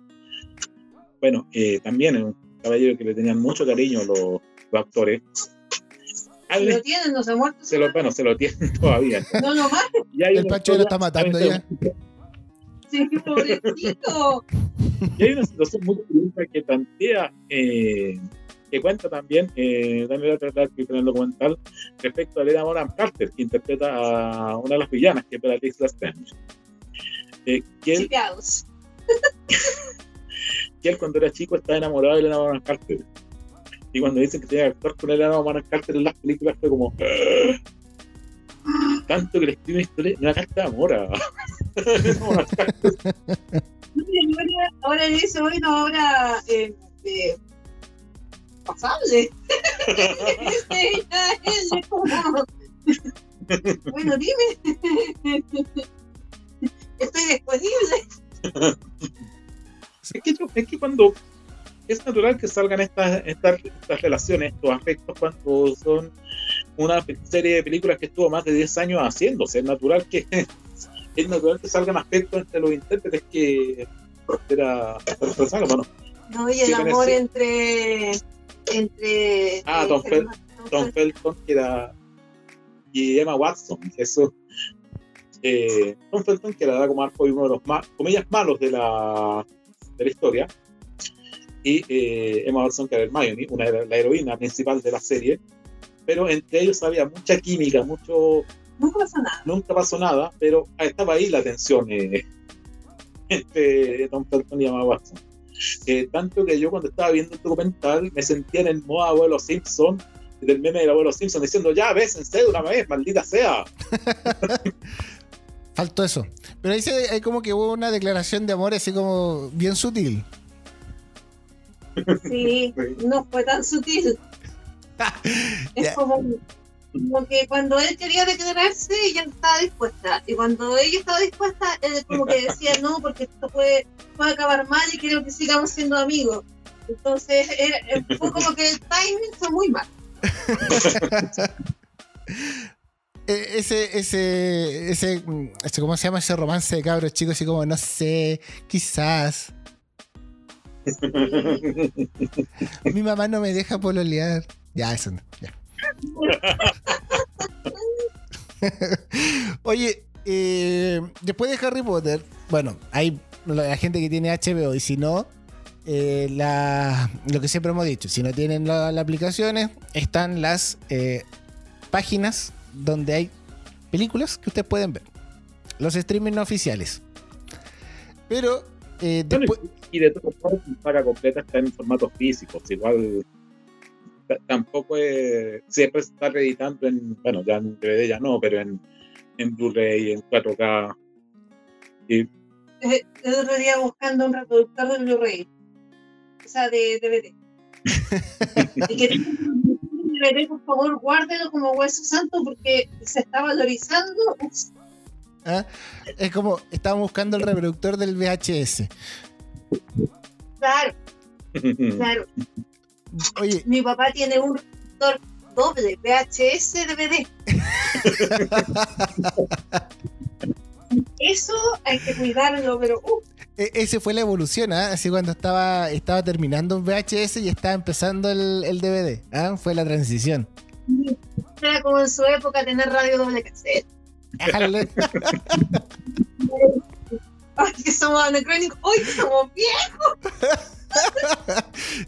Bueno, eh, también es un caballero que le tenían mucho cariño los, los actores. Al- lo tienen, no se ha muerto. se lo, bueno, se lo tienen todavía. No. Y hay El una Pacho lo está matando ya. Sí, pobrecito. Y hay una situación muy curiosa que plantea eh, que cuenta también eh, Daniel Radcliffe en el documental respecto a Elena Bonham Carter, que interpreta a una de las villanas, que es Beatriz Lestrange. Eh, que, él, que él cuando era chico estaba enamorado de Elena Bonham Carter. Y cuando dicen que tenía que actuar con Elena Bonham Carter en las películas fue como... ¡Ah! Tanto que le escribe una historia, una carta de amor ahora, ahora dice, bueno, ahora... Eh, eh, pasable. bueno, dime. Estoy disponible. Es que, es que cuando es natural que salgan estas, estas, estas relaciones, estos aspectos, cuando son una serie de películas que estuvo más de 10 años haciéndose. Es natural que es natural que salgan aspectos entre los intérpretes que era no y el amor entre entre ah Tom, Fel Tom, Felton que era y Emma Watson eso. Eh, Tom Felton que era como Arco uno de los más comillas malos de la de la historia y eh, Emma Watson que era Hermione una la heroína principal de la serie pero entre ellos había mucha química mucho nunca pasó nada nunca pasó nada pero estaba ahí la tensión eh, entre Tom Felton y Emma Watson eh, tanto que yo cuando estaba viendo el documental me sentía en el modo abuelo Simpson, del meme del abuelo Simpson, diciendo, ya, bésense de una vez, maldita sea. Faltó eso. Pero ahí se, hay como que hubo una declaración de amor así como bien sutil. Sí, no fue tan sutil. es como como que cuando él quería declararse, ella estaba dispuesta. Y cuando ella estaba dispuesta, él como que decía no, porque esto puede, puede acabar mal y quiero que sigamos siendo amigos. Entonces, fue como que el timing fue muy mal. E, ese, ese, ese, ese, ¿cómo se llama ese romance de cabros chicos? Así como, no sé, quizás. Mi mamá no me deja pololear. Ya, eso no, ya. Oye, eh, después de Harry Potter, bueno, hay la gente que tiene HBO y si no, eh, lo que siempre hemos dicho, si no tienen las aplicaciones, están las eh, páginas donde hay películas que ustedes pueden ver. Los streaming no oficiales. Pero después... Y de todas formas, paga completa está en formatos físicos. Igual tampoco es, siempre se está reeditando en, bueno, ya en DVD ya no, pero en, en Blu-ray, en 4K. Y, el otro día buscando un reproductor de Blu-ray, o sea, de DVD. y que DVD, por favor, guárdelo como hueso santo porque se está valorizando. ¿Ah? Es como, estaba buscando el reproductor del VHS. Claro, claro. Oye. Mi papá tiene un reproductor doble, VHS DVD. Eso hay que cuidarlo, pero. Uh. E, ese fue la evolución, ¿ah? Así cuando estaba, estaba terminando un VHS y estaba empezando el, el DVD. ¿ah? Fue la transición. Era como en su época tener radio doble cassette. Ay, que somos anacrónicos. Hoy somos viejos.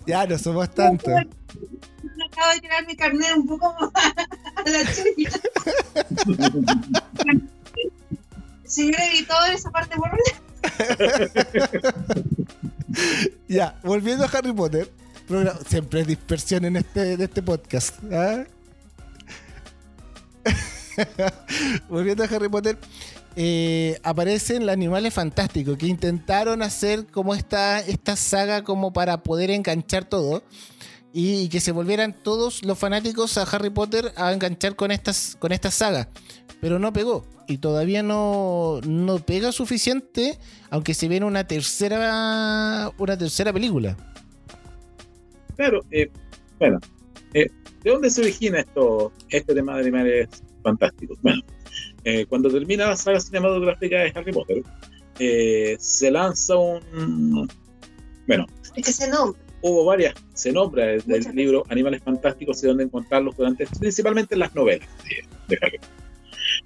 ya, no somos tanto. Acabo de tirar mi carnet un poco más a la chulla. Señor editor, esa parte por Ya, volviendo a Harry Potter. Siempre dispersión en este, en este podcast. ¿ah? volviendo a Harry Potter eh, aparecen los animales fantásticos que intentaron hacer como esta, esta saga como para poder enganchar todo y, que se volvieran todos los fanáticos a Harry Potter a enganchar con, estas, con esta saga. Pero no pegó y todavía no, no pega suficiente, aunque se viene una tercera, una tercera película. Claro, eh, bueno, eh, ¿de dónde se origina esto, este tema de animales fantásticos? Bueno, eh, cuando termina la saga cinematográfica de Harry Potter, eh, se lanza un. Bueno. Es que se nombra. Hubo varias, se nombra el, libro Animales Fantásticos y dónde encontrarlos durante, principalmente en las novelas de, Harry Potter.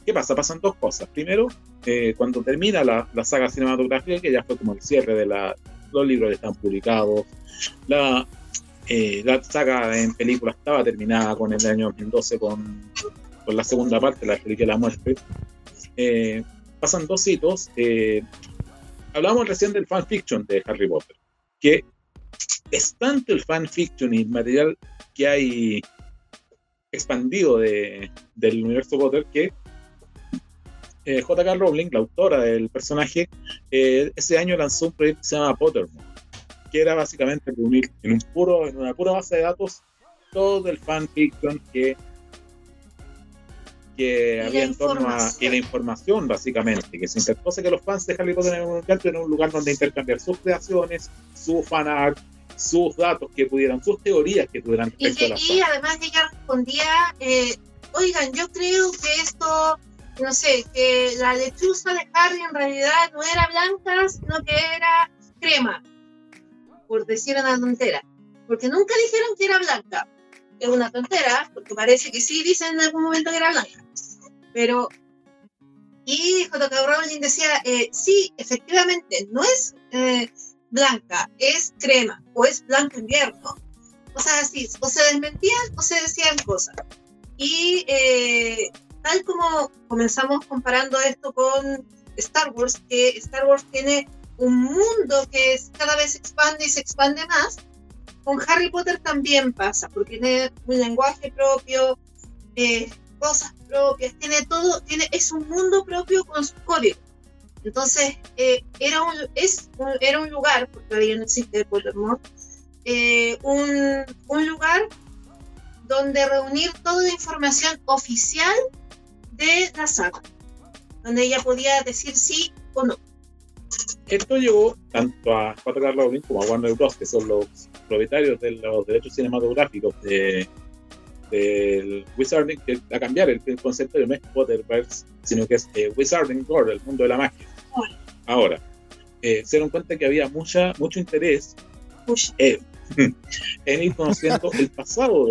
¿Qué pasa? Pasan dos cosas. Primero, eh, cuando termina la, la, saga cinematográfica, que ya fue como el cierre de la, los libros están publicados, la, Eh, la saga en película estaba terminada con el año 2012 con, con la segunda parte, la película de la muerte. Eh, pasan dos hitos. Eh, hablamos recién del fanfiction de Harry Potter, que es tanto el fanfiction y el material que hay expandido de, del universo Potter que eh, J.K. Rowling, la autora del personaje, eh, ese año lanzó un proyecto que se llama Pottermore, que era básicamente reunir en, un puro, en una pura base de datos todo el fanfiction que, que había en torno a y la información, básicamente, que se interpose que los fans de Harry Potter en un, en un lugar donde intercambiar sus creaciones, su fanart, sus datos que pudieran, sus teorías que tuvieran y, que, y además ella respondía, eh, oigan, yo creo que esto no sé, que la lechuza de Harry en realidad no era blanca, sino que era crema, por decir una tontera. Porque nunca dijeron que era blanca. Es una tontera, porque parece que sí dicen en algún momento que era blanca. Pero, y J.K. Rowling decía, eh, sí, efectivamente, no es eh, blanca, es crema, o es blanco invierno. Cosas así, o se desmentían o se decían cosas. Y eh, tal como comenzamos comparando esto con Star Wars, que Star Wars tiene un mundo que cada vez se expande y se expande más, con Harry Potter también pasa, porque tiene un lenguaje propio, eh, cosas propias, tiene todo, tiene, es un mundo propio con su código. Entonces, eh, era, un, es, era un lugar, porque todavía no existe Pottermore, eh, un, un lugar donde reunir toda la información oficial de la saga, donde ella podía decir sí o no. Esto llevó tanto a J.K. Rowling como a Warner Bros., que son los propietarios de los derechos cinematográficos de del Wizarding, que a cambiar el, concepto de no es Potterverse, sino que es eh, Wizarding World, el mundo de la magia. Ahora, eh, se dieron cuenta que había mucha, mucho interés eh, en ir conociendo el pasado,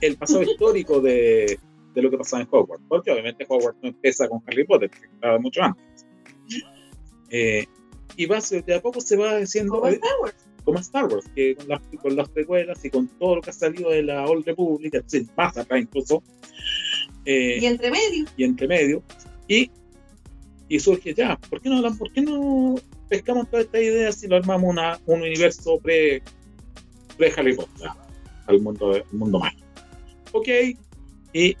el pasado histórico de, de lo que pasaba en Hogwarts, porque obviamente Hogwarts no empieza con Harry Potter, que estaba mucho antes. Eh, y va, de a poco se va haciendo como Star Wars que con las, con las precuelas y con todo lo que ha salido de la Old Republic, más acá incluso. Eh, y entre medio. Y entre medio. Y, y surge ya, ¿por qué no, por qué no pescamos toda esta idea si lo armamos una, un universo pre, pre Harry Potter, al mundo, al mundo mágico? Ok, y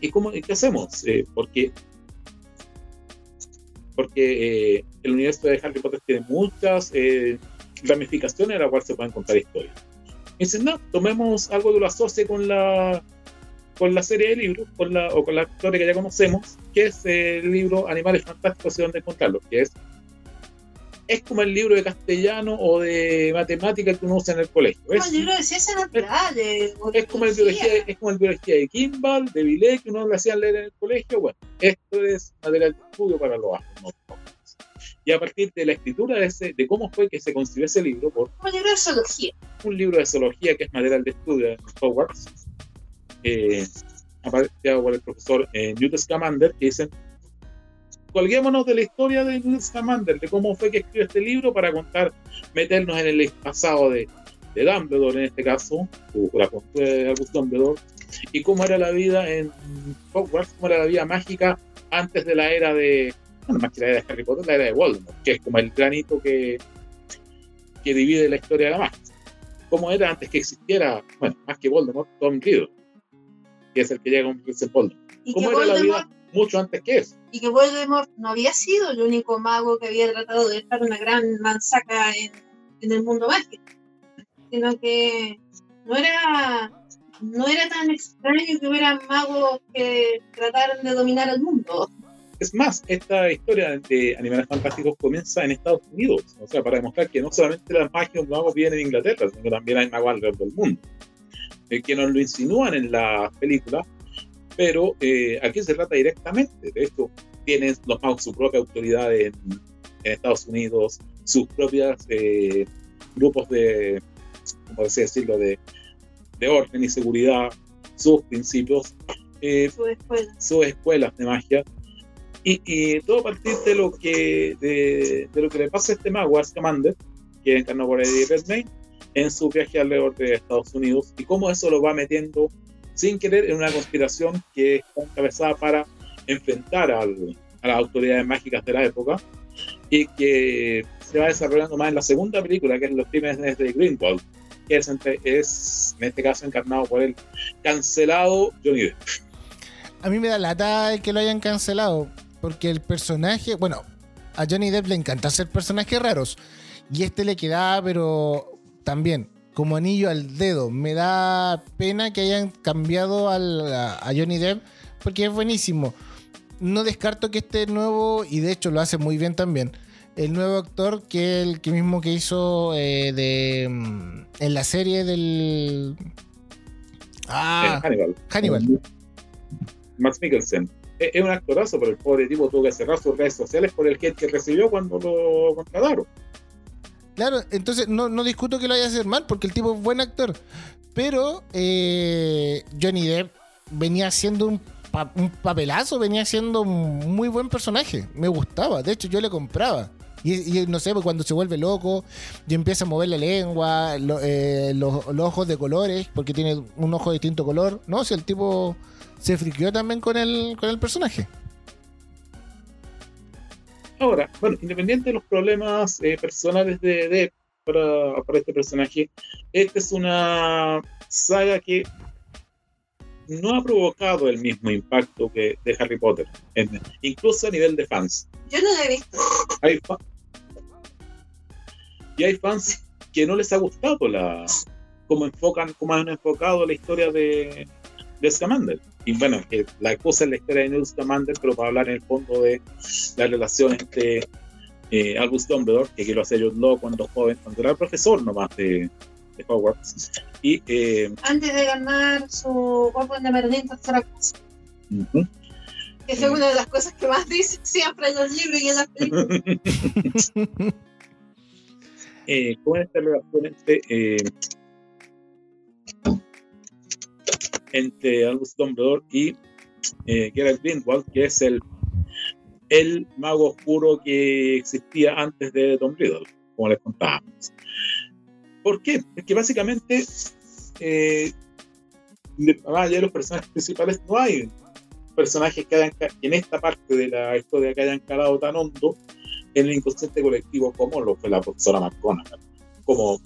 ¿Y cómo, qué hacemos? Eh, porque porque eh, el universo de Harry Potter tiene muchas eh, ramificaciones en las cuales se pueden contar historias. Y dicen, no, tomemos algo que lo asocie con la, con la serie de libros con la, o con la historia que ya conocemos, que es el libro Animales Fantásticos y dónde encontrarlos, que es es como el libro de castellano o de matemática que uno usa en el colegio. Es, el libro de ciencias naturales. Es como, el biología, es como el biología de Kimball, de Villet, que uno le hacían leer en el colegio. Bueno, esto es material de estudio para los astros. Y a partir de la escritura de, ese, de cómo fue que se construyó ese libro, por, un libro de zoología. Un libro de zoología que es material de estudio de Hogwarts, eh, por el profesor eh, Newt Scamander, que dicen colguémonos de la historia de Newt Scamander, de cómo fue que escribió este libro para contar, meternos en el pasado de, de Dumbledore en este caso, o la postura de Albus Dumbledore, y cómo era la vida en Hogwarts, cómo era la vida mágica antes de la era de, bueno, más que la era de Harry Potter, la era de Voldemort, que es como el granito que, que divide la historia de la magia. Cómo era antes que existiera, bueno, más que Voldemort, Tom Riddle, que es el que llega a convertirse en Voldemort. ¿Cómo era la vida mucho antes que eso. Y que Voldemort no había sido el único mago que había tratado de dejar una gran manzaca en, en el mundo mágico, sino que no era, no era tan extraño que hubiera magos que trataran de dominar el mundo. Es más, esta historia de Animales Fantásticos comienza en Estados Unidos, o sea, para demostrar que no solamente las magias los magos vienen de Inglaterra, sino que también hay magos alrededor del mundo. Eh, que nos lo insinúan en la película, pero eh, aquí se trata directamente. De esto, tienen los magos su propia autoridad en, Estados Unidos, sus propios eh, grupos de, ¿cómo decirlo?, de, de, orden y seguridad, sus principios, eh, sus escuelas de magia. Y, todo a partir de lo que, de, lo que le pasa a este mago, a Scamander, que encarnó por Eddie Redmayne, en su viaje alrededor de Estados Unidos y cómo eso lo va metiendo sin querer en una conspiración que está encabezada para enfrentar al, a las autoridades mágicas de la época y que se va desarrollando más en la segunda película, que es Los Crímenes de Greenwald, que es, es en este caso encarnado por el cancelado Johnny Depp. A mí me da lata que lo hayan cancelado, porque el personaje, bueno, a Johnny Depp le encanta hacer personajes raros, y este le queda, pero también como anillo al dedo. Me da pena que hayan cambiado a Johnny Depp, porque es buenísimo no descarto que este nuevo, y de hecho lo hace muy bien también, el nuevo actor que el que mismo que hizo eh, de mm, en la serie del ah, Hannibal. Hannibal. Max Mikkelsen. Es, un actorazo, pero el pobre tipo tuvo que cerrar sus redes sociales por el que recibió cuando lo contrataron. Claro, entonces no, discuto que lo haya hacer mal, porque el tipo es buen actor. Pero eh, Johnny Depp venía siendo un papelazo, venía siendo un muy buen personaje. Me gustaba, de hecho yo le compraba. Y, no sé, pues cuando se vuelve loco y empieza a mover la lengua, eh, los, ojos de colores, porque tiene un ojo de distinto color. No, si el tipo se friqueó también con el, con el personaje. Ahora, bueno, independiente de los problemas eh, personales de Depp para, para este personaje, esta es una saga que no ha provocado el mismo impacto que de Harry Potter, incluso a nivel de fans. Yo no lo he visto. y hay fans que no les ha gustado la cómo enfocan, cómo han enfocado la historia de, de Scamander. Y bueno, que la cosa es la historia de Newt Scamander, pero para hablar en el fondo de la relación entre eh, Albus Dumbledore, que lo hace John Law cuando joven, cuando era profesor nomás de, de Hogwarts. Y, eh, Antes de ganar su Orden de Merlín tercera clase. Que es una de las cosas que más dice siempre en los libros y en las películas. eh, ¿Cómo es esta relación entre, entre Albus Dumbledore y eh, Geralt Greenwald, que es el, el mago oscuro que existía antes de Riddle, como les contábamos. ¿Por qué? Es que básicamente, eh, de los personajes principales, no hay personajes que hayan, en esta parte de la historia que hayan calado tan hondo en el inconsciente colectivo como lo fue la profesora McGonagall, como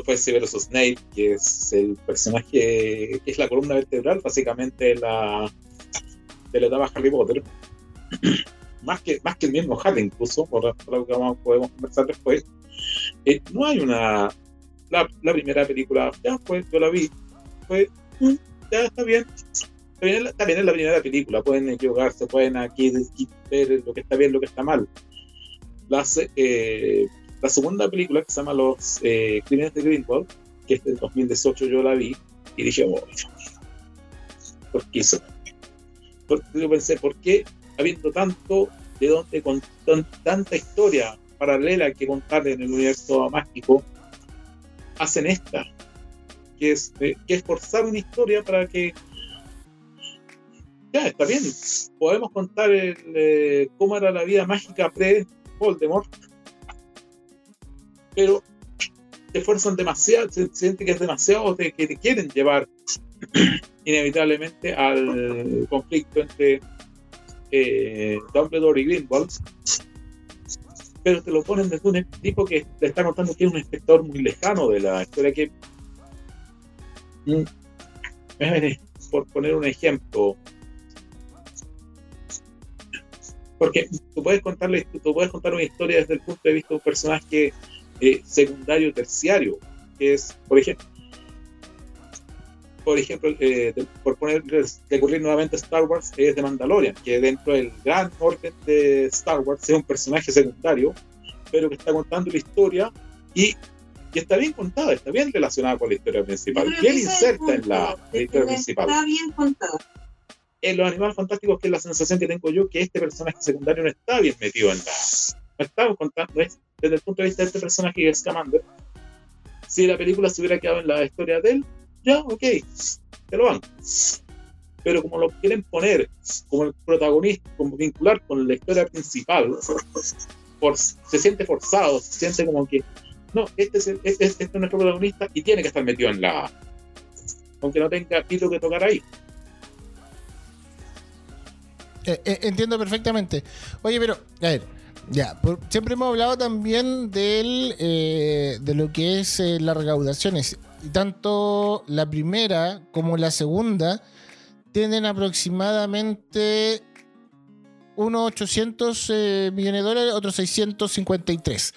fue Severus Snape, que es el personaje que es la columna vertebral básicamente de la, de la etapa Harry Potter. más, que, más que el mismo Harry, incluso, por, lo que vamos, podemos conversar después. Eh, no hay una la, primera película, ya fue, yo la vi, fue, mm, ya está bien. También es la primera película, pueden equivocarse, pueden aquí ver lo que está bien, lo que está mal. La, eh, la segunda película que se llama Los eh, Crímenes de Greenwald, que es del 2018, yo la vi y dije, oh, ¿por qué eso? Porque yo pensé, ¿por qué habiendo tanto de donde con tanta historia paralela que contar en el universo mágico, hacen esta, que es, que es forzar una historia para que ya está bien, podemos contar eh, cómo era la vida mágica pre-Voldemort, pero te fuerzan demasiado, se siente que es demasiado, que te quieren llevar inevitablemente al conflicto entre eh, Dumbledore y Grindelwald. Pero te lo ponen desde un tipo que le está contando que es un inspector muy lejano de la historia que mm, por poner un ejemplo. Porque tú puedes contarle tú puedes contar una historia desde el punto de vista de un personaje eh, secundario terciario que es por ejemplo por ejemplo, eh, por poner, recurrir nuevamente a Star Wars, es de Mandalorian, que dentro del gran orden de Star Wars es un personaje secundario, pero que está contando la historia y, está bien contada, está bien relacionada con la historia principal, bien inserta en la, historia principal. Está bien contada. En los animales fantásticos, que es la sensación que tengo yo, que este personaje secundario no está bien metido en la. No está contando, desde el punto de vista de este personaje que es Scamander. Si la película se hubiera quedado en la historia de él, ya, ok, te lo van. Pero como lo quieren poner como el protagonista, como vincular con la historia principal, se siente forzado, se siente como que no, este es, este, este es nuestro protagonista y tiene que estar metido en la. Aunque no tenga pito que tocar ahí. Eh, eh, entiendo perfectamente. Oye, pero, a ver, ya, siempre hemos hablado también del, eh, de lo que es las recaudaciones. Y tanto la primera como la segunda tienen aproximadamente unos 800 millones de dólares, otros 653.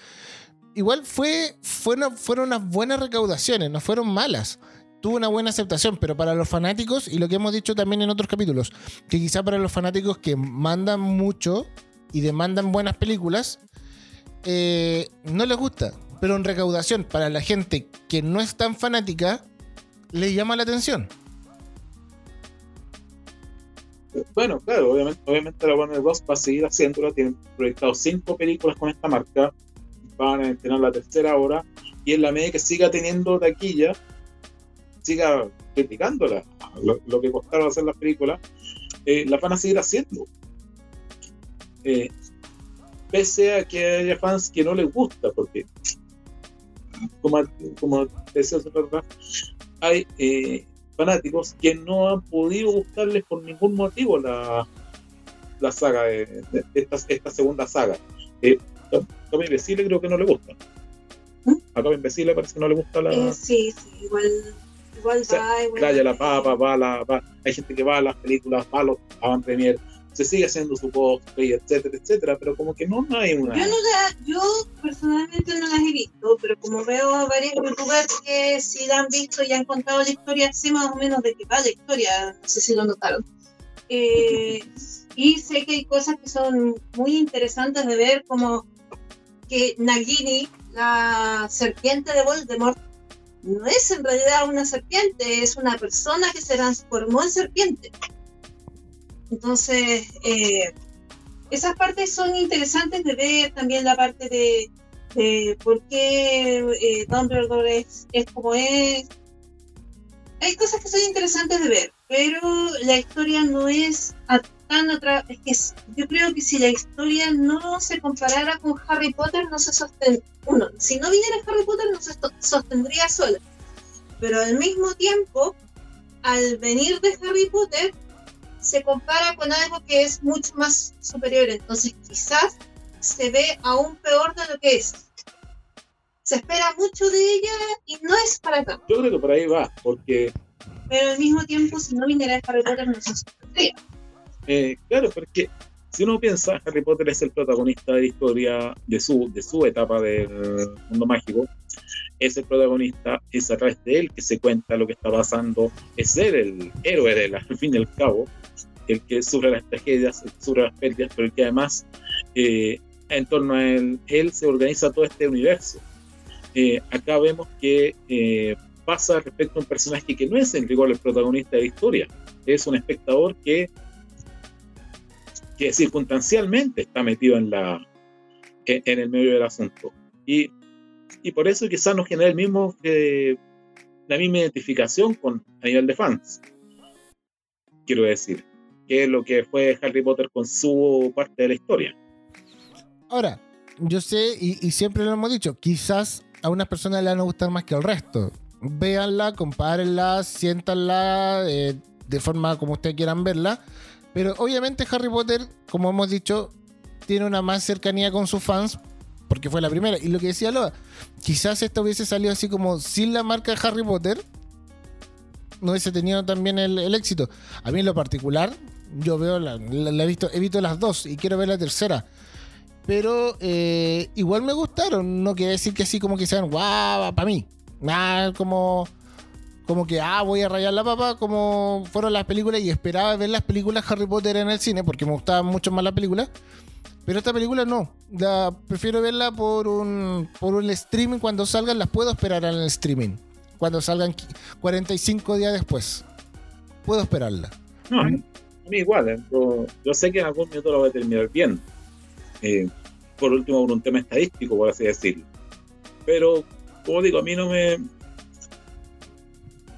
Igual fue, fueron, fueron unas buenas recaudaciones, no fueron malas tuvo una buena aceptación, pero para los fanáticos, y lo que hemos dicho también en otros capítulos, que quizá para los fanáticos que mandan mucho y demandan buenas películas, eh, no les gusta. Pero en recaudación, para la gente que no es tan fanática, le llama la atención. Bueno, claro, obviamente, obviamente la Warner Bros. va a seguir haciéndola. Tienen proyectado cinco películas con esta marca. Van a tener la tercera hora. Y en la medida que siga teniendo taquilla, siga criticándola, lo, que costaron hacer las películas, eh, las van a seguir haciendo. Eh, pese a que haya fans que no les gusta, porque, como, como decía hay eh, fanáticos que no han podido gustarles por ningún motivo la, la saga, de, esta, esta, segunda saga. Eh, Tommy Imbecile creo que no le gusta. ¿Mm? A Tommy Imbecile parece que no le gusta la. sí, sí, igual igual va, la papa, va, la, va, hay gente que va a las películas, va a los a premier, se sigue haciendo su cosplay, etcétera, etcétera, pero como que no, hay una... Yo, no la, yo personalmente no las he visto, pero como veo a varios youtubers que sí la han visto y han contado la historia, sé más o menos de qué va la historia, no sé si lo notaron. Eh, y sé que hay cosas que son muy interesantes de ver, como que Nagini, la serpiente de Voldemort, no es en realidad una serpiente, es una persona que se transformó en serpiente. Entonces, eh, esas partes son interesantes de ver, también la parte de, por qué eh, Dumbledore es, es como es. Hay cosas que son interesantes de ver, pero la historia no es tan atrás. Es que yo creo que si la historia no se comparara con Harry Potter, no se sostendría. Uno, si no viniera Harry Potter, no se sostendría sola. Pero al mismo tiempo, al venir de Harry Potter, se compara con algo que es mucho más superior. Entonces, quizás se ve aún peor de lo que es. Se espera mucho de ella y no es para tanto. Yo creo que por ahí va, porque. Pero al mismo tiempo, si no viniera Harry Potter, no se. Eh, claro, porque si uno piensa, Harry Potter es el protagonista de la historia de su, de su etapa del mundo mágico. Es el protagonista, es a través de él que se cuenta lo que está pasando. Es él el héroe del al fin y al cabo, el que sufre las tragedias, el que sufre las pérdidas, pero el que además eh, en torno a él, él se organiza todo este universo. Eh, acá vemos que pasa respecto a un personaje que no es en rigor el protagonista de la historia, es un espectador que que circunstancialmente está metido en, la, en, el medio del asunto. Y, y por eso quizás nos genera el mismo, eh, la misma identificación con, a nivel de fans. Quiero decir, que es lo que fue Harry Potter con su parte de la historia. Ahora, yo sé, y, siempre lo hemos dicho, quizás a unas personas le van a gustar más que al resto. Véanla, compárenla, siéntanla eh, de forma como ustedes quieran verla. Pero obviamente Harry Potter, como hemos dicho, tiene una más cercanía con sus fans porque fue la primera. Y lo que decía Loa, quizás esto hubiese salido así como sin la marca de Harry Potter, no hubiese tenido también el, éxito. A mí en lo particular, yo veo, la, he, visto, he visto las dos y quiero ver la tercera. Pero eh, igual me gustaron, no quiere decir que así como que sean guau, para mí. Nada como como que, ah, voy a rayar la papa, como fueron las películas y esperaba ver las películas Harry Potter en el cine porque me gustaban mucho más las películas. Pero esta película no, la, prefiero verla por un, por un streaming cuando salgan, las puedo esperar en el streaming. Cuando salgan 45 días después. Puedo esperarla. No, a mí igual, ¿eh? yo, sé que en algún momento lo voy a terminar bien. Eh, por último, por un tema estadístico, por así decirlo. Pero, como digo, a mí no me,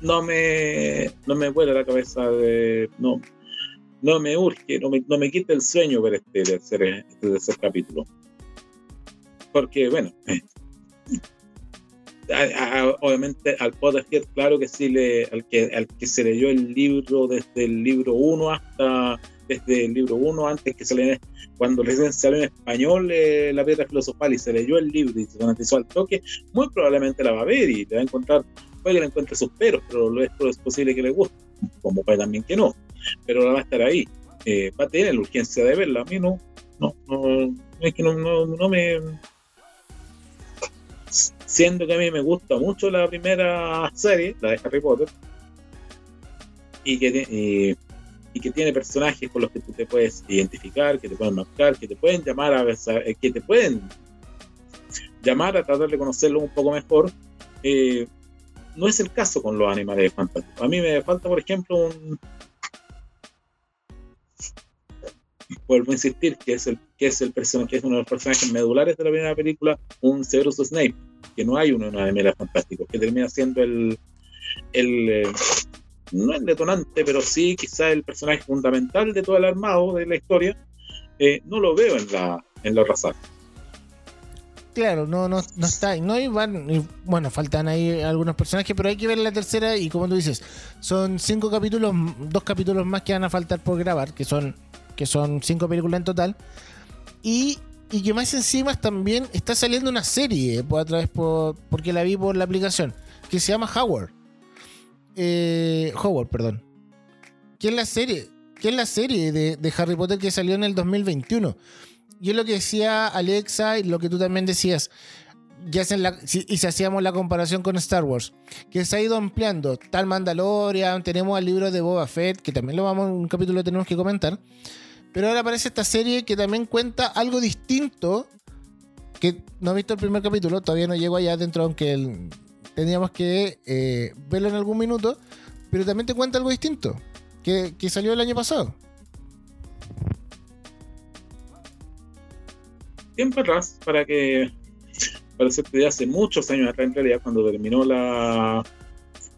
no me, no me vuela la cabeza de. No, no me urge, no me, no me quita el sueño ver este tercer, este capítulo. Porque, bueno, obviamente al Potterhead, claro que sí, le, al, que, al que se leyó el libro desde el libro 1 hasta desde el libro 1, antes que se le, cuando recién salió en español eh, la piedra filosofal y se leyó el libro y se garantizó al toque, muy probablemente la va a ver y le va a encontrar, puede que le encuentre sus peros, pero lo es, es posible que le guste, como puede también que no, pero la va a estar ahí, eh, va a tener la urgencia de verla, a mí no, no, no, es que no, no, no me siendo que a mí me gusta mucho la primera serie, la de Harry Potter, y que, y, que tiene personajes con los que tú te puedes identificar, que te pueden marcar, que te pueden llamar a eh, que te pueden llamar a tratar de conocerlo un poco mejor. Eh, no es el caso con los animales fantásticos. A mí me falta, por ejemplo, un, vuelvo a insistir que es el que es el personaje que es uno de los personajes medulares de la primera película un Severus Snape que no hay uno en Animales Fantásticos que termina siendo el el eh, no el detonante pero sí quizá el personaje fundamental de todo el armado de la historia eh, no lo veo en la en la raza Claro, no, no, no está. No hay bueno, faltan ahí algunos personajes, pero hay que ver la tercera y como tú dices, son cinco capítulos, dos capítulos más que van a faltar por grabar, que son que son cinco películas en total. Y, y que más encima también está saliendo una serie, por, a través por, porque la vi por la aplicación, que se llama Howard. Eh, Howard, perdón. ¿Qué es la serie? ¿Qué es la serie de, de, Harry Potter que salió en el 2021? Y es lo que decía Alexa y lo que tú también decías. Ya la, y si hacíamos la comparación con Star Wars, que se ha ido ampliando. Tal Mandalorian, tenemos el libro de Boba Fett, que también lo vamos, un capítulo tenemos que comentar. Pero ahora aparece esta serie que también cuenta algo distinto. Que no he visto el primer capítulo, todavía no llego allá adentro, aunque tendríamos que eh, verlo en algún minuto. Pero también te cuenta algo distinto, que, salió el año pasado. Tiempo atrás, para que para ser hace muchos años atrás en realidad cuando terminó la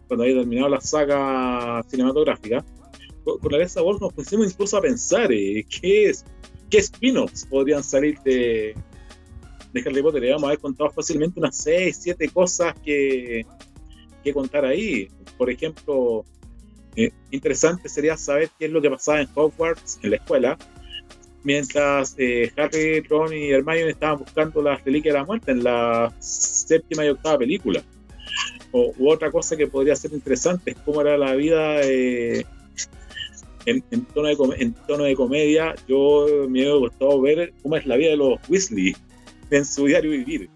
cuando había terminado la saga cinematográfica con Alexa Wolf nos pusimos incluso a pensar eh, qué, es, qué spin-offs podrían salir de, de Harry Potter. A haber contado fácilmente unas 6, 7 cosas que, que contar ahí. Por ejemplo, eh, interesante sería saber qué es lo que pasaba en Hogwarts, en la escuela, mientras eh, Harry, Ron y Hermione estaban buscando las reliquias de la muerte en la séptima y octava película. O, otra cosa que podría ser interesante es cómo era la vida en, tono de, en tono de comedia, yo me he gustado ver cómo es la vida de los Weasley en su diario vivir.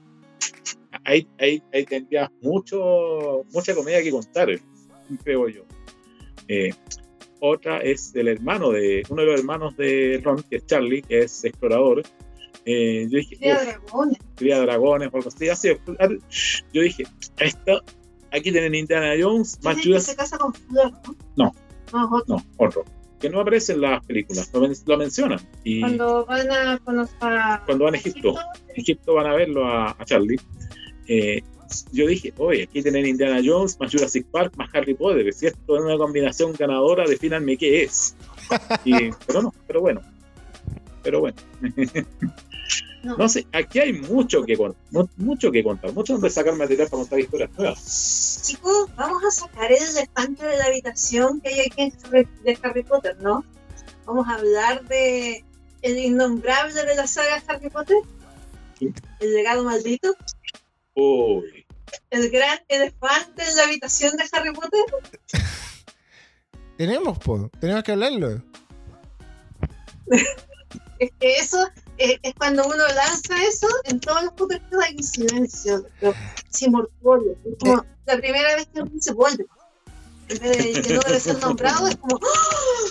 Ahí, ahí, ahí tendría mucho, mucha comedia que contar, creo yo. Eh, otra es el hermano de, uno de los hermanos de Ron, que es Charlie, que es explorador. Eh, yo dije, cría dragones. Cría dragones, por así. Yo dije, esto, aquí tienen Indiana Jones, más se casa con Flor, ¿no? No, no, otro que no aparece en las películas, lo, mencionan. Y cuando van a, cuando, van a Egipto, Egipto, van a verlo a, Charlie. Eh, yo dije, oye, aquí tienen Indiana Jones, más Jurassic Park, más Harry Potter. Si esto es una combinación ganadora, defínanme qué es. pero no, pero bueno. Pero bueno. No. sé, aquí hay mucho que, mucho que contar, mucho donde sacar material para contar historias nuevas. Chicos, vamos a sacar el elefante de la habitación que hay aquí de Harry Potter, ¿no? Vamos a hablar de el innombrable de la saga Harry Potter, el legado maldito. Uy. El gran elefante en la habitación de Harry Potter. tenemos, po, tenemos que hablarlo. es que eso es, cuando uno lanza eso, en todos los putos hay un silencio, sin morfolio. Es como eh. la primera vez que uno se vuelve. En vez de que no debe ser nombrado, es como ¡Oh!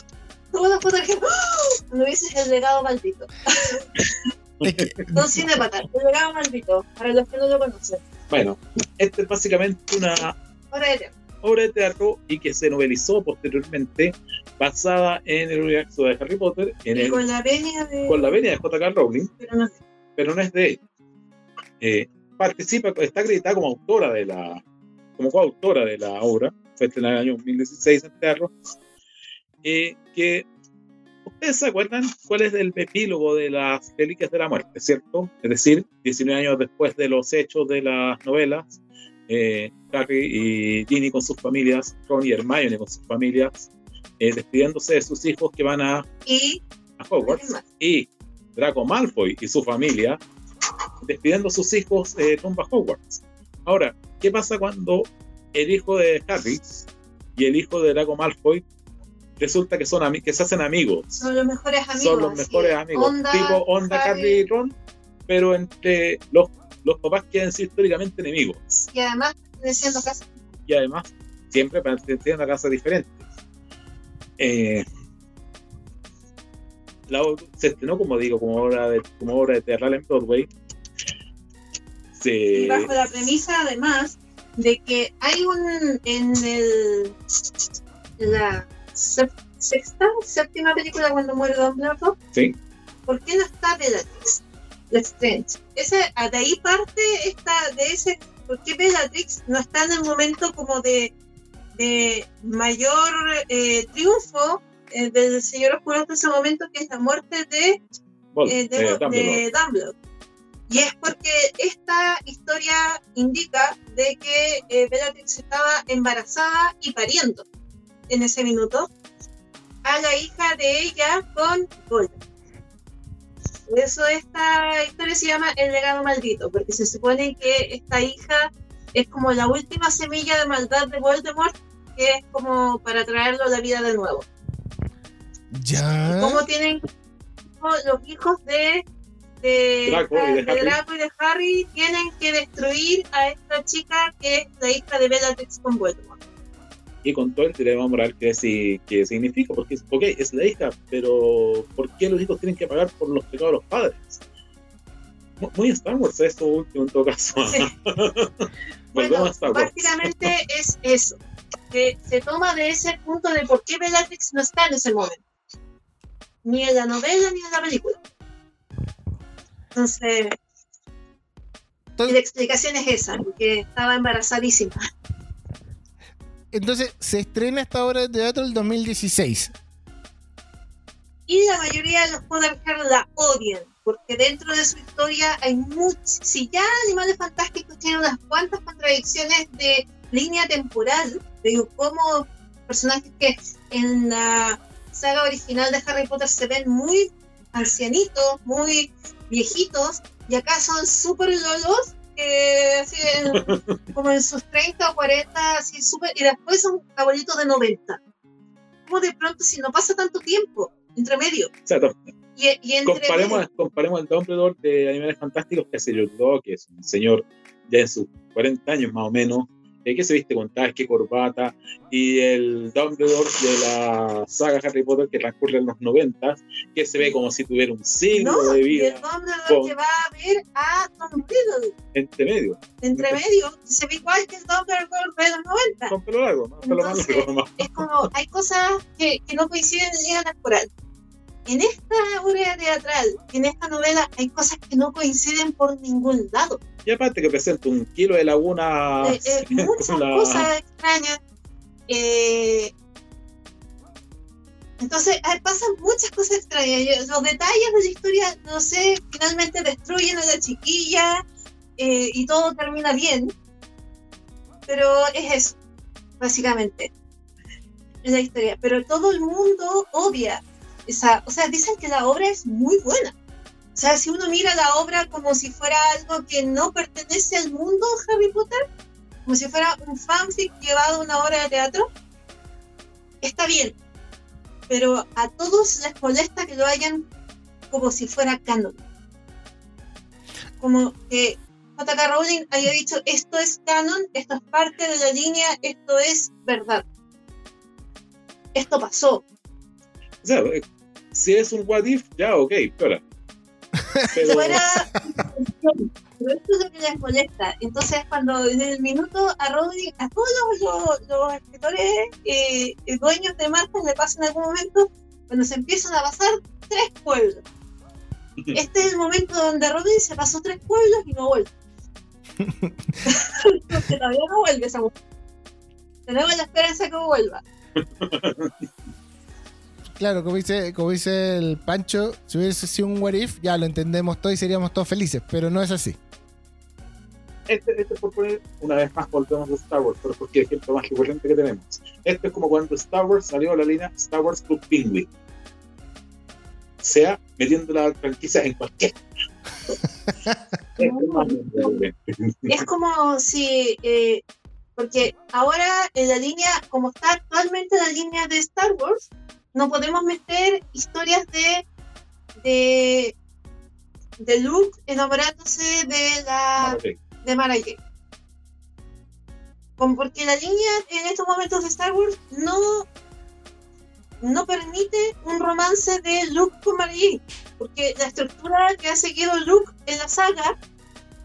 todos los que ¡Oh! cuando dices el legado maldito. Don Cinepata, el legado maldito, para los que no lo conocen. Bueno, este es básicamente una teatro. Obra de teatro y que se novelizó posteriormente basada en el universo de Harry Potter. En con la venia de... Con la venia de J.K. Rowling. Pero no, pero no es de eh, participa, está acreditada como autora de la, como coautora de la obra, fue en el año 2016 en teatro, eh, que ustedes se acuerdan cuál es el epílogo de las Reliquias de la Muerte, ¿cierto? Es decir, 19 años después de los hechos de las novelas, eh, Harry y Ginny con sus familias, Ron y Hermione con sus familias, eh, despidiéndose de sus hijos que van a, Y a Hogwarts, y Draco Malfoy y su familia despidiendo a sus hijos eh, rumbo a Hogwarts. Ahora, ¿qué pasa cuando el hijo de Harry y el hijo de Draco Malfoy resulta que son que se hacen amigos? son los mejores amigos. son los mejores es. amigos, Onda, tipo onda Harry y Ron, pero entre los, los papás quieren ser históricamente enemigos. Y además, y siempre perteneciendo a casas diferentes. Eh, la se estrenó, como digo, como obra de, como obra de teatral en Broadway. Se, Y bajo la premisa, además, de que hay un. En el. La sexta, séptima película, cuando muere Dumbledore, sí, ¿por qué no está Bellatrix? Lestrange. Ese, ah, de ahí parte esta, de ese. ¿Por qué Bellatrix no está en el momento como de, de mayor eh, triunfo eh, del Señor Oscuro hasta ese momento, que es la muerte de eh, de, de Dumbledore. Dumbledore. Y es porque esta historia indica de que eh, Bellatrix estaba embarazada y pariendo en ese minuto a la hija de ella con Voldemort. Por eso esta historia se llama El legado maldito, porque se supone que esta hija es como la última semilla de maldad de Voldemort, que es como para traerlo a la vida de nuevo. Ya. cómo tienen los hijos de de, Draco y de de Harry. Draco y de Harry tienen que destruir a esta chica que es la hija de Bellatrix con Voldemort. Y con todo el dilema moral que, sí- que significa, porque es- ok, es la hija, pero ¿por qué los hijos tienen que pagar por los pecados de los padres? Mu- Muy Star Wars esto último en todo caso. Sí. Bueno, básicamente es eso, que se toma de ese punto de por qué Bellatrix no está en ese momento, ni en la novela ni en la película. Entonces, y la explicación es esa, que estaba embarazadísima. Entonces, se estrena esta obra de teatro el 2016. y la mayoría de los Potterheads la odian, porque dentro de su historia hay muchos, si ya Animales Fantásticos tiene unas cuantas contradicciones de línea temporal, digo, como personajes que en la saga original de Harry Potter se ven muy ancianitos, muy viejitos, y acá son súper lolos, que así en- como en sus 30 o 40, así súper, y después son abuelitos de 90. Como de pronto, si no pasa tanto tiempo entre medio, O sea, to- y, y entre comparemos, medio, comparemos el Dumbledore de Animales Fantásticos que es un señor ya en sus 40 años más o menos, eh, que se viste con traje, corbata, y el Dumbledore de la saga Harry Potter que transcurre en los 90, que se ve como si tuviera un siglo no, de y vida el Dumbledore con- que va a ver a Tom Riddle entre medio, entre medio, se ve igual que el Dumbledore de los 90. con pelo largo, ¿no? Pelo más Entonces, más. Es como, hay cosas que, que no coinciden en línea temporal. En esta obra teatral, en esta novela, hay cosas que no coinciden por ningún lado. Y aparte que presenta un kilo de laguna. Eh, eh, muchas la- cosas extrañas. Eh, entonces, eh, pasan muchas cosas extrañas. Los detalles de la historia, no sé, finalmente destruyen a la chiquilla eh, y todo termina bien. Pero es eso, básicamente. Es la historia. Pero todo el mundo odia esa. O sea, dicen que la obra es muy buena. O sea, si uno mira la obra como si fuera algo que no pertenece al mundo Harry Potter, como si fuera un fanfic llevado a una obra de teatro, está bien. Pero a todos les molesta que lo hayan como si fuera canon. Como que J.K. Rowling haya dicho, esto es canon, esto es parte de la línea, esto es verdad. Esto pasó. O sea, eh, si es un what if, ya, ok, pero. Pero, fuera pero esto es lo que les molesta. Entonces cuando en el minuto a Rowling a todos los, los- escritores eh, eh, dueños de marcas le pasa en algún momento cuando se empiezan a pasar tres pueblos. Este es el momento donde Rowling se pasó tres pueblos y no vuelve. Porque todavía no vuelve esa mujer. Tenemos la esperanza que vuelva Claro, como dice, como dice el Pancho, si hubiese sido un what if, ya lo entendemos todos y seríamos todos felices, pero no es así. este, este por poner, una vez más volvemos a Star Wars, pero porque es el ejemplo más recurrente que tenemos. Este es como cuando Star Wars salió a la línea Star Wars Club Penguin. O sea, metiendo la franquicia en cualquier. Es como si, eh, porque ahora en la línea, como está actualmente la línea de Star Wars, no podemos meter historias de de, de Luke enamorándose de la de Mara porque la línea en estos momentos de Star Wars no no permite un romance de Luke con Mara porque la estructura que ha seguido Luke en la saga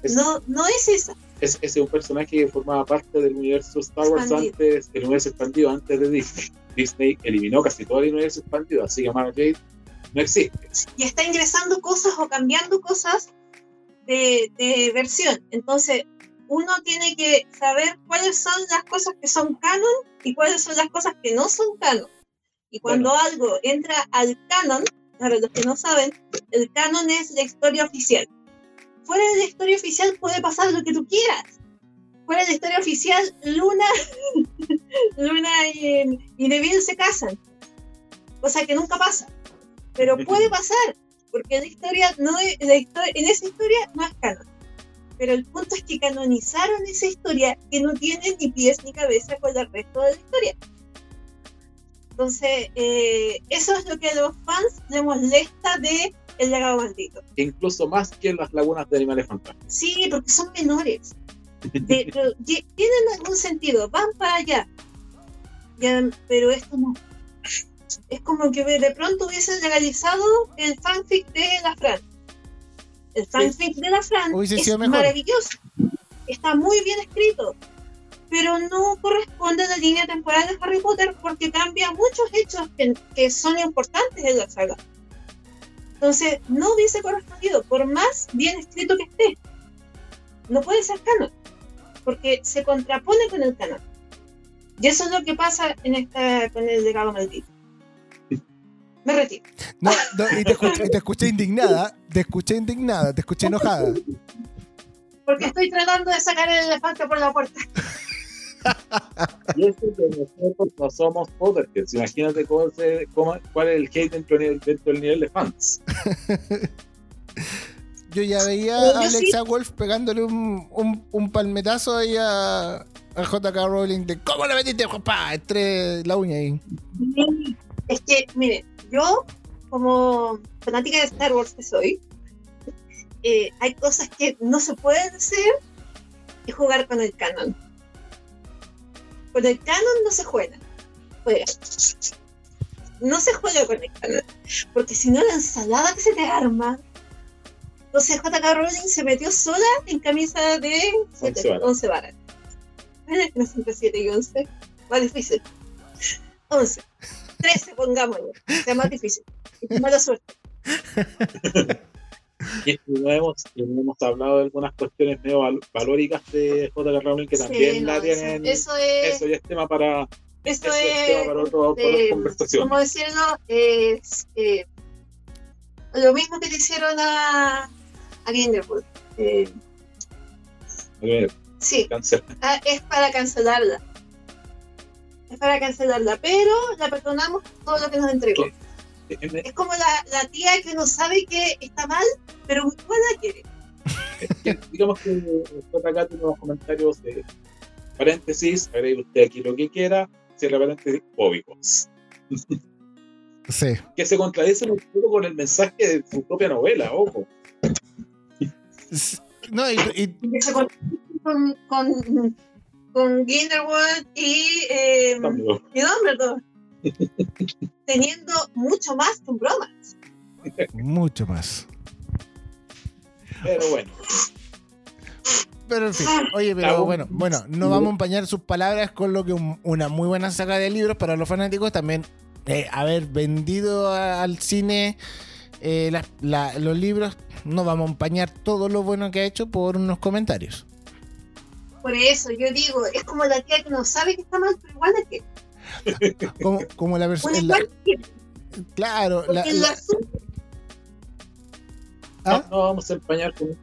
Es- no, no es esa. Es, es un personaje que formaba parte del universo Star Wars Expandido. antes, el universo expandido antes de Disney. Disney eliminó casi todo el universo expandido, así que Mara Jade no existe. y está ingresando cosas o cambiando cosas de, de versión. Entonces, uno tiene que saber cuáles son las cosas que son canon y cuáles son las cosas que no son canon. Y cuando algo entra al canon, para los que no saben, el canon es la historia oficial. Fuera de la historia oficial puede pasar lo que tú quieras. Fuera de la historia oficial, Luna, Luna y, y se casan. Cosa que nunca pasa. Pero puede pasar, porque la historia no es, la historia, en esa historia no es canon. Pero el punto es que canonizaron esa historia que no tiene ni pies ni cabeza con el resto de la historia. Entonces, eh, eso es lo que a los fans les molesta de El legado maldito. Incluso más que las lagunas de animales fantásticos. Sí, porque son menores. Pero tienen algún sentido, van para allá. Ya, pero esto no. Es como que de pronto hubiesen legalizado el fanfic de la Fran. El fanfic de la Fran es maravilloso. Está muy bien escrito. Pero no corresponde a la línea temporal de Harry Potter porque cambia muchos hechos que, que son importantes en la saga. Entonces, no hubiese correspondido, por más bien escrito que esté. No puede ser canon, porque se contrapone con el canon. Y eso es lo que pasa en esta, con el legado maldito. Me retiro. No, no, y te escuché, y te escuché indignada, te escuché indignada, te escuché enojada. Porque estoy tratando de sacar el elefante por la puerta. Y eso que nosotros no somos Potterheads. Imagínate cómo se- cómo- cuál es el hate dentro, del- dentro del nivel de fans. Yo ya veía a sí. Alexa Wolf pegándole un, un, un palmetazo ahí a, a JK Rowling de ¿Cómo le metiste? Pa, entre la uña ahí. Es que, mire, yo, como fanática de Star Wars que soy, eh, hay cosas que no se pueden hacer y jugar con el canon. Con el canon no se juega. Juega. No se juega con el canon. Porque si no, la ensalada que se te arma. Entonces JK Rowling se metió sola en camisa de Once 7, varas. 11 varas. Eh, No entre 7 y 11. Más difícil. 11. 13, pongámoslo. Sea más difícil. Mala suerte. Y no hemos, y no hemos hablado de algunas cuestiones medio val- valóricas de J.K. Rowling que también Sí, la no, tienen. eso, es. eso ya es tema para, Eso eso es tema para, otro, para eh, conversación. ¿Cómo decirlo? Es eh, lo mismo que le hicieron a, a Grindelwald. Eh, sí, ah, es para cancelarla. Es para cancelarla, pero la perdonamos todo lo que nos entregó. En- Es como la, la tía que no sabe que está mal, pero igual la quiere. que- digamos que J.K. tiene unos comentarios de paréntesis, agregue usted aquí lo que quiera, cierra paréntesis, fóbicos. Sí. Que se contradicen un poco con el mensaje de su propia novela, ojo. No, y, y- que se con, con, con, con Grindelwald y, eh, y Dumbledore. Teniendo mucho más que un broma. mucho más. Pero bueno, Pero en fin, oye, pero bueno, bueno, no vamos a empañar sus palabras con lo que un- una muy buena saga de libros para los fanáticos también eh, haber vendido a- al cine eh, las- la- los libros, no vamos a empañar todo lo bueno que ha hecho por unos comentarios. Por eso yo digo, es como la tía que no sabe que está mal, pero igual la quiere. Como, como la persona. quiere, Claro, la, la, la- ¿Ah? no, no vamos a empañar con, no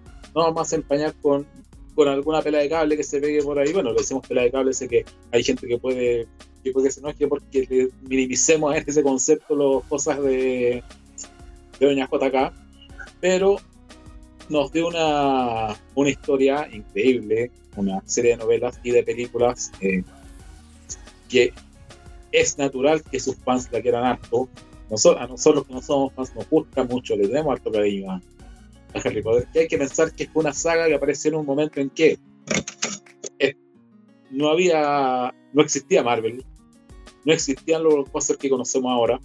vamos a empañar con con alguna pela de cable que se pegue por ahí. Bueno, le decimos pela de cable, sé que hay gente que puede que puede que se enoje porque le minimicemos en ese concepto las cosas de, de Doña JK, pero nos dio una, una historia increíble, una serie de novelas y de películas eh, que es natural que sus fans la quieran harto. a nosotros que no somos fans nos gusta mucho, le tenemos harto cariño a, Harry Potter. Hay que pensar que es una saga que apareció en un momento en que eh, no había, no existía Marvel, no existían los cosas que conocemos ahora.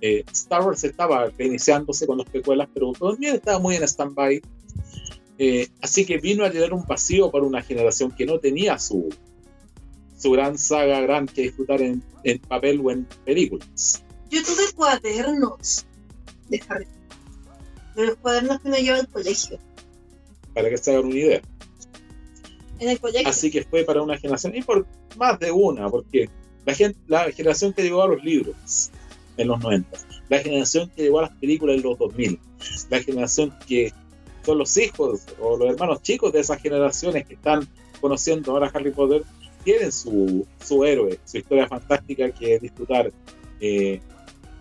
Eh, Star Wars estaba reiniciándose con las precuelas, pero todavía estaba muy en stand-by. Eh, así que vino a llenar un vacío para una generación que no tenía su, su gran saga gran que disfrutar en, en papel o en películas. Yo tuve cuadernos de Harry de los cuadernos que me lleva al colegio. Para que se hagan una idea. En el colegio. Así que fue para una generación, y por más de una, porque la, gente, la generación que llegó a los libros en los 90, la generación que llegó a las películas en los 2000, la generación que son los hijos o los hermanos chicos de esas generaciones que están conociendo ahora Harry Potter, tienen su, su héroe, su historia fantástica que disfrutar. Eh,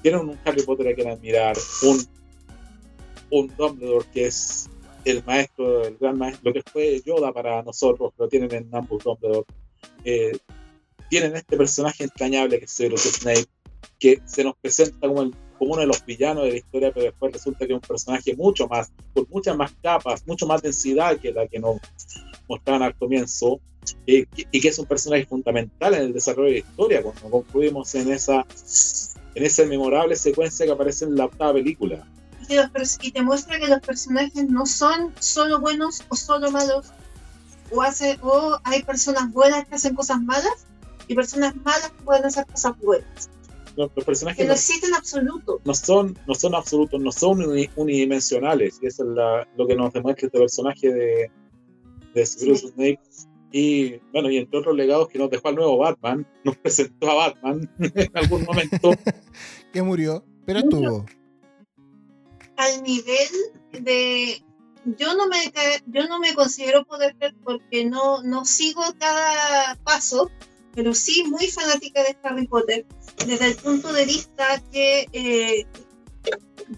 tienen un Harry Potter a quien admirar, un, un Dumbledore que es el maestro, el gran maestro, lo que fue Yoda para nosotros, lo tienen en ambos Dumbledore. Eh, tienen este personaje entrañable que es Severus Snape, que se nos presenta como, como, uno de los villanos de la historia, pero después resulta que es un personaje mucho más, con muchas más capas, mucho más densidad que la que nos mostraban al comienzo, y que es un personaje fundamental en el desarrollo de la historia, cuando concluimos en esa, en esa memorable secuencia que aparece en la octava película. Y, te muestra que los personajes no son solo buenos o solo malos, o, hace, o hay personas buenas que hacen cosas malas y personas malas que pueden hacer cosas buenas. Los personajes que no, existen absolutos. No son, no son absolutos, no son unidimensionales. Y eso es lo que nos demuestra este personaje de, de Bruce Snape. Y bueno, y entre otros legados que nos dejó al nuevo Batman, nos presentó a Batman en algún momento. que murió, pero estuvo. Al nivel de. Yo no me, yo no me considero poder porque no, no sigo cada paso, pero sí muy fanática de Harry Potter, desde el punto de vista que eh,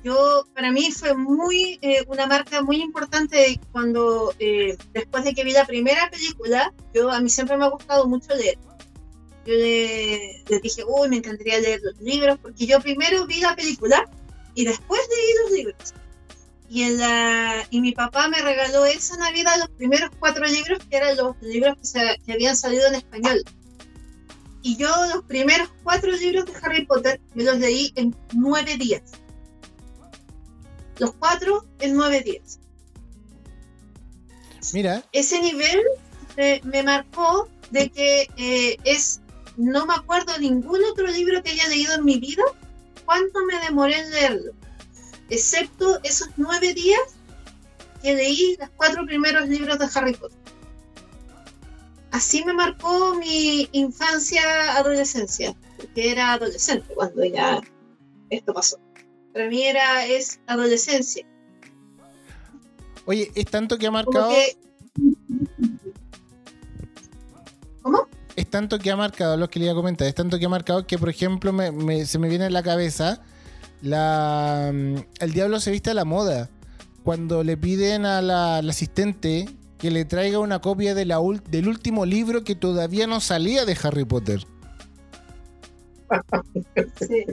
yo, para mí fue muy, eh, una marca muy importante cuando, eh, después de que vi la primera película, yo a mí siempre me ha gustado mucho leer. Yo le, dije, uy, me encantaría leer los libros, porque yo primero vi la película y después leí los libros. Y, en la, y mi papá me regaló esa Navidad los primeros cuatro libros, que eran los libros que, que habían salido en español. Y yo los primeros cuatro libros de Harry Potter me los leí en nueve días los cuatro en nueve días. Mira. Ese nivel me marcó de que eh, es, no me acuerdo ningún otro libro que haya leído en mi vida, cuánto me demoré en leerlo, excepto esos nueve días que leí los cuatro primeros libros de Harry Potter. Así me marcó mi infancia, adolescencia, porque era adolescente cuando ya esto pasó. Para mí era, es adolescencia. Oye, es tanto que ha marcado. ¿Cómo? Es tanto que ha marcado, lo que le iba a comentar, es tanto que ha marcado que, por ejemplo, se me viene en la cabeza la, mm, el diablo se viste a la moda. Cuando le piden a la, asistente que le traiga una copia de la, del último libro que todavía no salía de Harry Potter. Sí.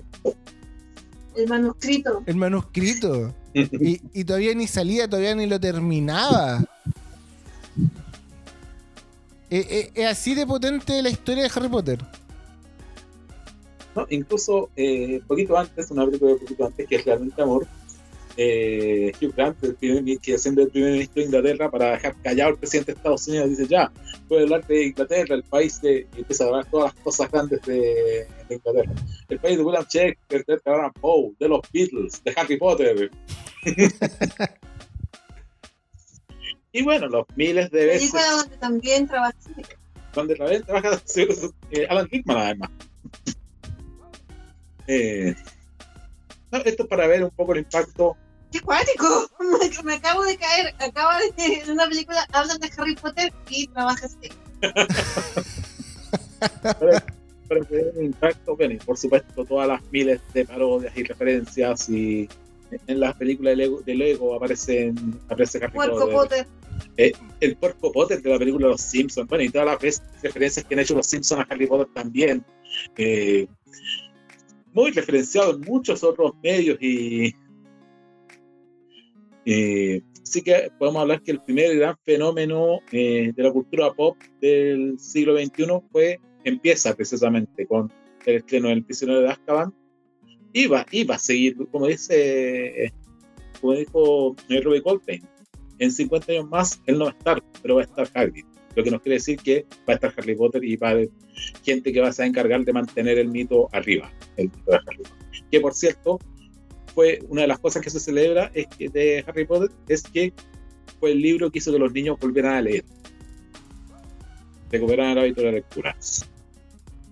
El manuscrito. El manuscrito. y, todavía ni salía, todavía ni lo terminaba. Eh, eh, es así de potente la historia de Harry Potter. No, incluso eh, poquito antes, una película de poquito antes, que es Realmente Amor, eh, Hugh Grant, el primer, que siendo el primer ministro de Inglaterra, para dejar callado al presidente de Estados Unidos, dice ya, puede hablar de Inglaterra, el país de, y empieza a hablar todas las cosas grandes de, Inglaterra. El país de William Shakespeare, de Edgar Poe, de los Beatles, de Harry Potter. y bueno, los miles de veces. Película donde también trabaja. Donde también trabaja eh, Alan Rickman, además. Eh, esto es para ver un poco el impacto qué cuático. Me, me acabo de caer. Acaba de en una película hablan de Harry Potter y trabajas ahí. pero que un impacto, bueno, por supuesto todas las miles de parodias y referencias y en las películas de Lego, de Lego aparecen, aparece Harry Puerco Potter. Potter. el puerco Potter de la película Los Simpsons, bueno, y todas las referencias que han hecho los Simpsons a Harry Potter también. Eh, muy referenciado en muchos otros medios y eh, sí que podemos hablar que el primer gran fenómeno eh, de la cultura pop del siglo XXI fue, empieza precisamente con el estreno del prisionero de Azkaban. Iba, iba a seguir, como dice, como dijo eh, Robbie Coltrane, en 50 años más él no va a estar, pero va a estar Hagrid. Lo que nos quiere decir que va a estar Harry Potter y va a haber gente que va a encargar de mantener el mito arriba, el mito de Harry Potter. Que por cierto, fue una de las cosas que se celebra es que de Harry Potter es que fue el libro que hizo que los niños volvieran a leer, recuperaran el hábito de lectura.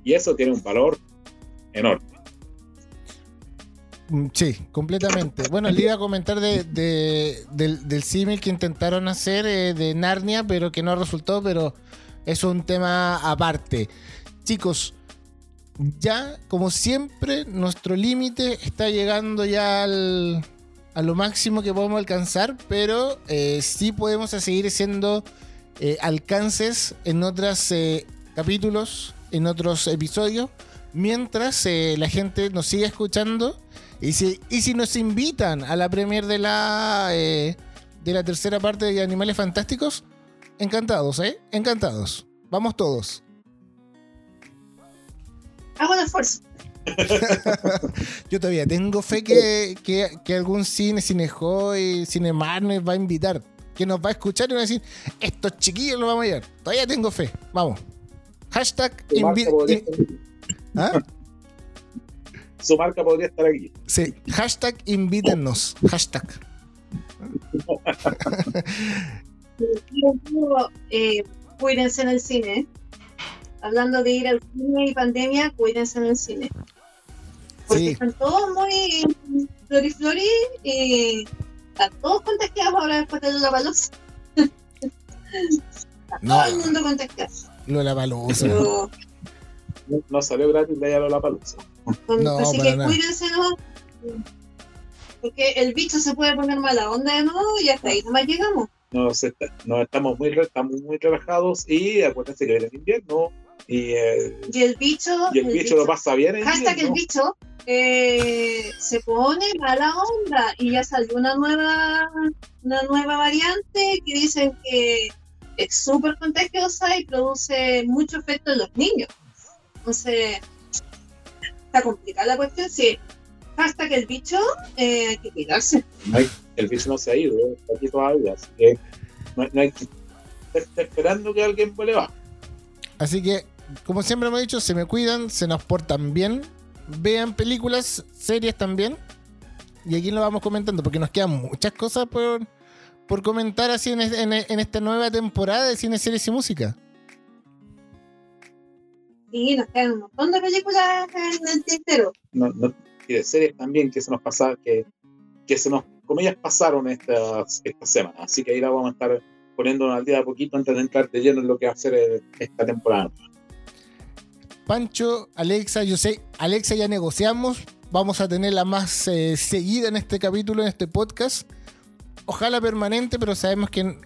Y eso tiene un valor enorme. Mm, Sí, completamente. Bueno, le iba a comentar de- del, del símil que intentaron hacer eh, de Narnia, pero que no resultó, pero es un tema aparte. Chicos, ya, como siempre, nuestro límite está llegando ya al- a lo máximo que podemos alcanzar, pero eh, sí podemos seguir haciendo eh, alcances en otros eh, capítulos, en otros episodios, mientras eh, la gente nos sigue escuchando. Y si, y si nos invitan a la premier de la eh, de la tercera parte de Animales Fantásticos, encantados, ¿eh? Encantados. Vamos todos. Hago un esfuerzo. Yo todavía tengo fe que, que, que algún cine, Cinejoy, Cinemar nos va a invitar. Que nos va a escuchar y va a decir, estos chiquillos los vamos a llevar. Todavía tengo fe. Vamos. Hashtag Su marca, invi- podría, in- ¿Ah? su marca podría estar aquí. Sí, hashtag invítennos. Hashtag. Eh, cuídense en el cine. Hablando de ir al cine y pandemia, cuídense en el cine. Porque Sí. están todos muy floriflori y están todos contagiados ahora después de la palusa. Está No. todo el mundo contagiado. Lo de la palusa. Pero, No, no salió gratis de allá a la palusa. con- No, así para que nada. cuídense, ¿no? Porque el bicho se puede poner mala onda de nuevo y hasta ahí nomás llegamos. Nos, está- nos estamos muy re- estamos muy relajados y acuérdense que viene el invierno y, eh, Y el bicho, y el bicho lo pasa bien en Hashtag el bicho eh, se pone mala onda y ya salió una nueva una nueva variante que dicen que es súper contagiosa y produce mucho efecto en los niños. Entonces, está complicada la cuestión. Sí, hashtag el bicho, eh, hay que cuidarse. El bicho no se ha ido, está aquí todavía. Así que no, no hay que estar esperando que alguien vuelva. Así que, como siempre hemos dicho, se me cuidan, se nos portan bien, vean películas, series también. Y aquí lo vamos comentando, porque nos quedan muchas cosas por, por comentar así en, en- en esta nueva temporada de cine, series y música. Y nos quedan un montón de películas en el tintero. No, no- y de series también que se nos pasa, que, que se nos, comillas, pasaron estas, estas semanas. Así que ahí la vamos a estar poniendo al día de a poquito antes de entrar de lleno en lo que va a ser esta temporada. Pancho, Alexa, yo sé, Alexa ya negociamos, vamos a tenerla más eh, seguida en este capítulo, en este podcast. Ojalá permanente, pero sabemos que,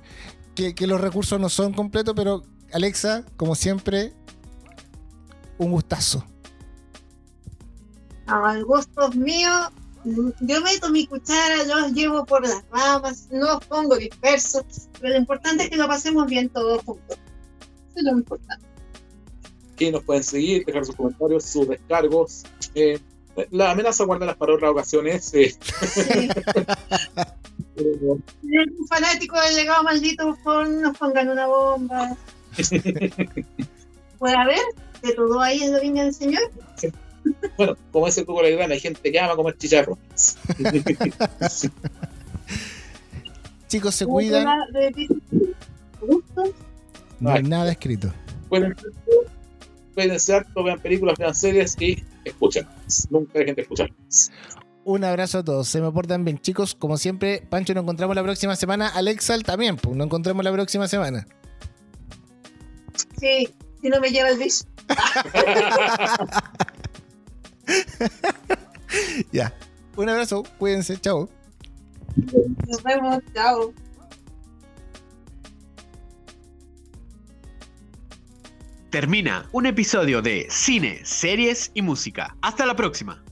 que, que los recursos no son completos, pero Alexa, como siempre, un gustazo. Al gusto mío, yo meto mi cuchara, los llevo por las ramas, no los pongo dispersos, pero lo importante es que lo pasemos bien todos juntos. Eso es lo importante. Y nos pueden seguir, dejar sus comentarios, sus descargos. Eh, la amenaza guarda para otras ocasiones. eh, Sí. un fanático del legado maldito, por nos pongan una bomba. ¿Puede haber de todo ahí en la viña del Señor? bueno, como dice el Coco Legrand, hay gente que ama comer chicharrones. Chicos, se cuidan, no hay nada escrito. Cuídense, cuídense harto, vean películas, vean series y escuchen. Nunca dejen de escuchar. Un abrazo a todos. Se me portan bien, chicos. Como siempre, Pancho, nos encontramos la próxima semana. Alexal también, pues nos encontramos la próxima semana. Sí, si no me lleva el bicho. ya. Un abrazo, cuídense, chao. Nos vemos, chao. Termina un episodio de Cine, Series y Música. Hasta la próxima.